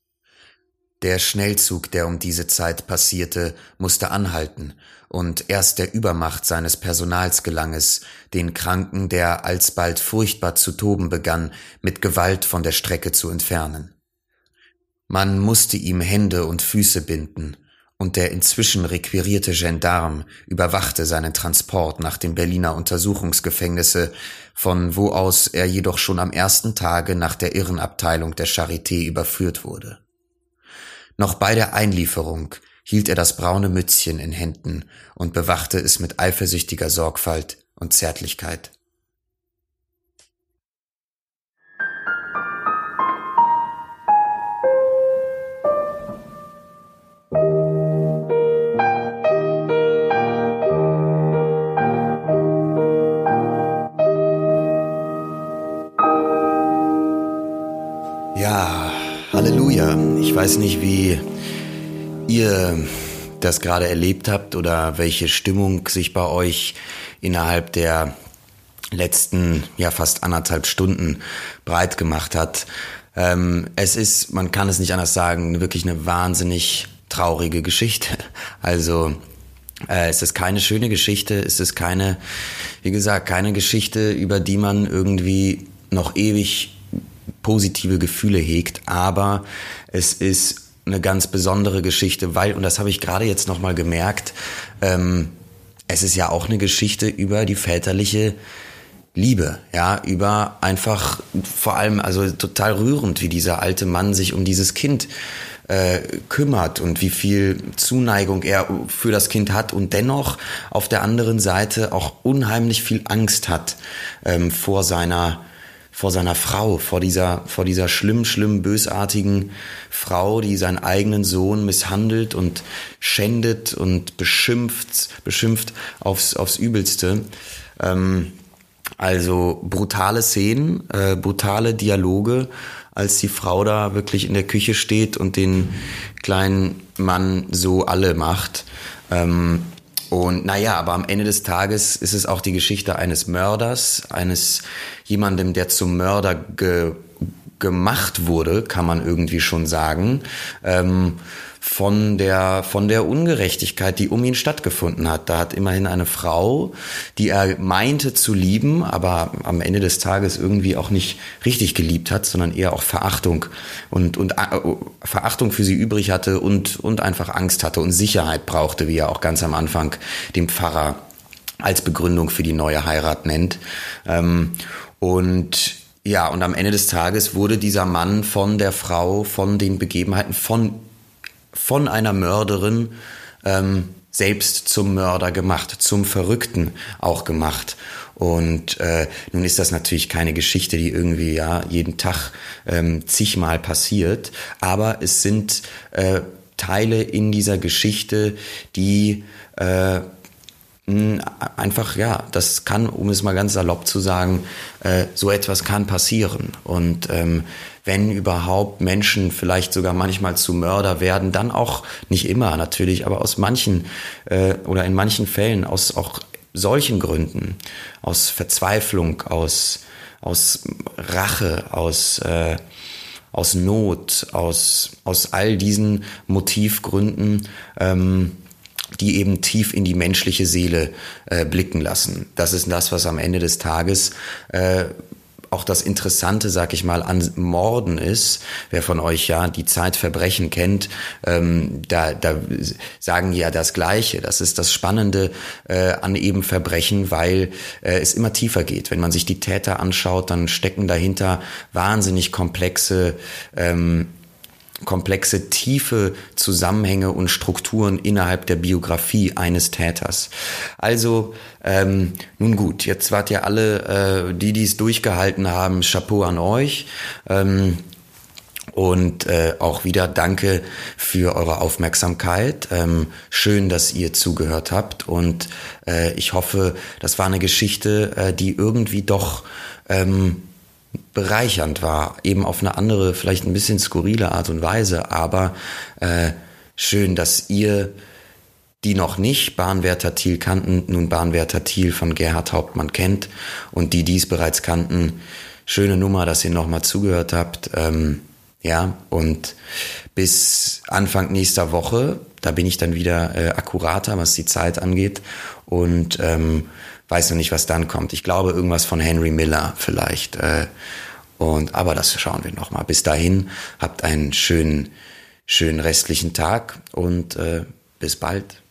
Der Schnellzug, der um diese Zeit passierte, musste anhalten, und erst der Übermacht seines Personals gelang es, den Kranken, der alsbald furchtbar zu toben begann, mit Gewalt von der Strecke zu entfernen. Man musste ihm Hände und Füße binden, und der inzwischen requirierte Gendarm überwachte seinen Transport nach dem Berliner Untersuchungsgefängnisse, von wo aus er jedoch schon am ersten Tage nach der Irrenabteilung der Charité überführt wurde. Noch bei der Einlieferung hielt er das braune Mützchen in Händen und bewachte es mit eifersüchtiger Sorgfalt und Zärtlichkeit. Ja, Halleluja. Ich weiß nicht, wie ihr das gerade erlebt habt oder welche Stimmung sich bei euch innerhalb der letzten, ja fast anderthalb Stunden breit gemacht hat. Ähm, es ist, man kann es nicht anders sagen, wirklich eine wahnsinnig traurige Geschichte. [laughs] Also äh, es ist keine schöne Geschichte, es ist keine, wie gesagt, keine Geschichte, über die man irgendwie noch ewig positive Gefühle hegt, aber es ist eine ganz besondere Geschichte, weil, und das habe ich gerade jetzt nochmal gemerkt, ähm, es ist ja auch eine Geschichte über die väterliche Liebe, ja, über einfach vor allem, also total rührend, wie dieser alte Mann sich um dieses Kind äh, kümmert und wie viel Zuneigung er für das Kind hat und dennoch auf der anderen Seite auch unheimlich viel Angst hat ähm, vor seiner vor seiner Frau, vor dieser, vor dieser schlimm, schlimm, bösartigen Frau, die seinen eigenen Sohn misshandelt und schändet und beschimpft, beschimpft aufs, aufs Übelste. Ähm, also brutale Szenen, äh, brutale Dialoge, als die Frau da wirklich in der Küche steht und den kleinen Mann so alle macht. Ähm, und naja, aber am Ende des Tages ist es auch die Geschichte eines Mörders, eines jemandem, der zum Mörder ge gemacht wurde, kann man irgendwie schon sagen. Ähm, von der, von der Ungerechtigkeit, die um ihn stattgefunden hat. Da hat immerhin eine Frau, die er meinte zu lieben, aber am Ende des Tages irgendwie auch nicht richtig geliebt hat, sondern eher auch Verachtung und, und äh, Verachtung für sie übrig hatte und, und einfach Angst hatte und Sicherheit brauchte, wie er auch ganz am Anfang dem Pfarrer als Begründung für die neue Heirat nennt. Ähm, und ja, und am Ende des Tages wurde dieser Mann von der Frau, von den Begebenheiten, von, von einer Mörderin ähm, selbst zum Mörder gemacht, zum Verrückten auch gemacht. Und äh, nun ist das natürlich keine Geschichte, die irgendwie ja jeden Tag ähm, zigmal passiert, aber es sind äh, Teile in dieser Geschichte, die äh, einfach, ja, das kann, um es mal ganz salopp zu sagen, äh, so etwas kann passieren. Und ähm, wenn überhaupt Menschen vielleicht sogar manchmal zu Mörder werden, dann auch nicht immer natürlich, aber aus manchen äh, oder in manchen Fällen aus auch solchen Gründen, aus Verzweiflung, aus, aus Rache, aus, äh, aus Not, aus, aus all diesen Motivgründen, ähm, die eben tief in die menschliche Seele äh, blicken lassen. Das ist das, was am Ende des Tages äh, auch das Interessante, sag ich mal, an Morden ist. Wer von euch ja die Zeitverbrechen kennt, ähm, da, da sagen ja das Gleiche. Das ist das Spannende äh, an eben Verbrechen, weil äh, es immer tiefer geht. Wenn man sich die Täter anschaut, dann stecken dahinter wahnsinnig komplexe ähm, komplexe, tiefe Zusammenhänge und Strukturen innerhalb der Biografie eines Täters. Also, ähm, nun gut, jetzt wart ihr alle, äh, die, die es durchgehalten haben, Chapeau an euch. Ähm, und äh, auch wieder danke für eure Aufmerksamkeit. Ähm, schön, dass ihr zugehört habt. Und äh, ich hoffe, das war eine Geschichte, äh, die irgendwie doch ähm, bereichernd war, eben auf eine andere, vielleicht ein bisschen skurrile Art und Weise, aber äh, schön, dass ihr die noch nicht Bahnwärter Thiel kannten, nun Bahnwärter Thiel von Gerhard Hauptmann kennt und die dies bereits kannten, schöne Nummer, dass ihr nochmal zugehört habt. Ähm, ja, und bis Anfang nächster Woche, da bin ich dann wieder äh, akkurater, was die Zeit angeht. Und ähm, weiß noch nicht, was dann kommt. Ich glaube irgendwas von Henry Miller vielleicht. Äh, und aber das schauen wir noch mal. Bis dahin habt einen schönen, schönen restlichen Tag und äh, bis bald.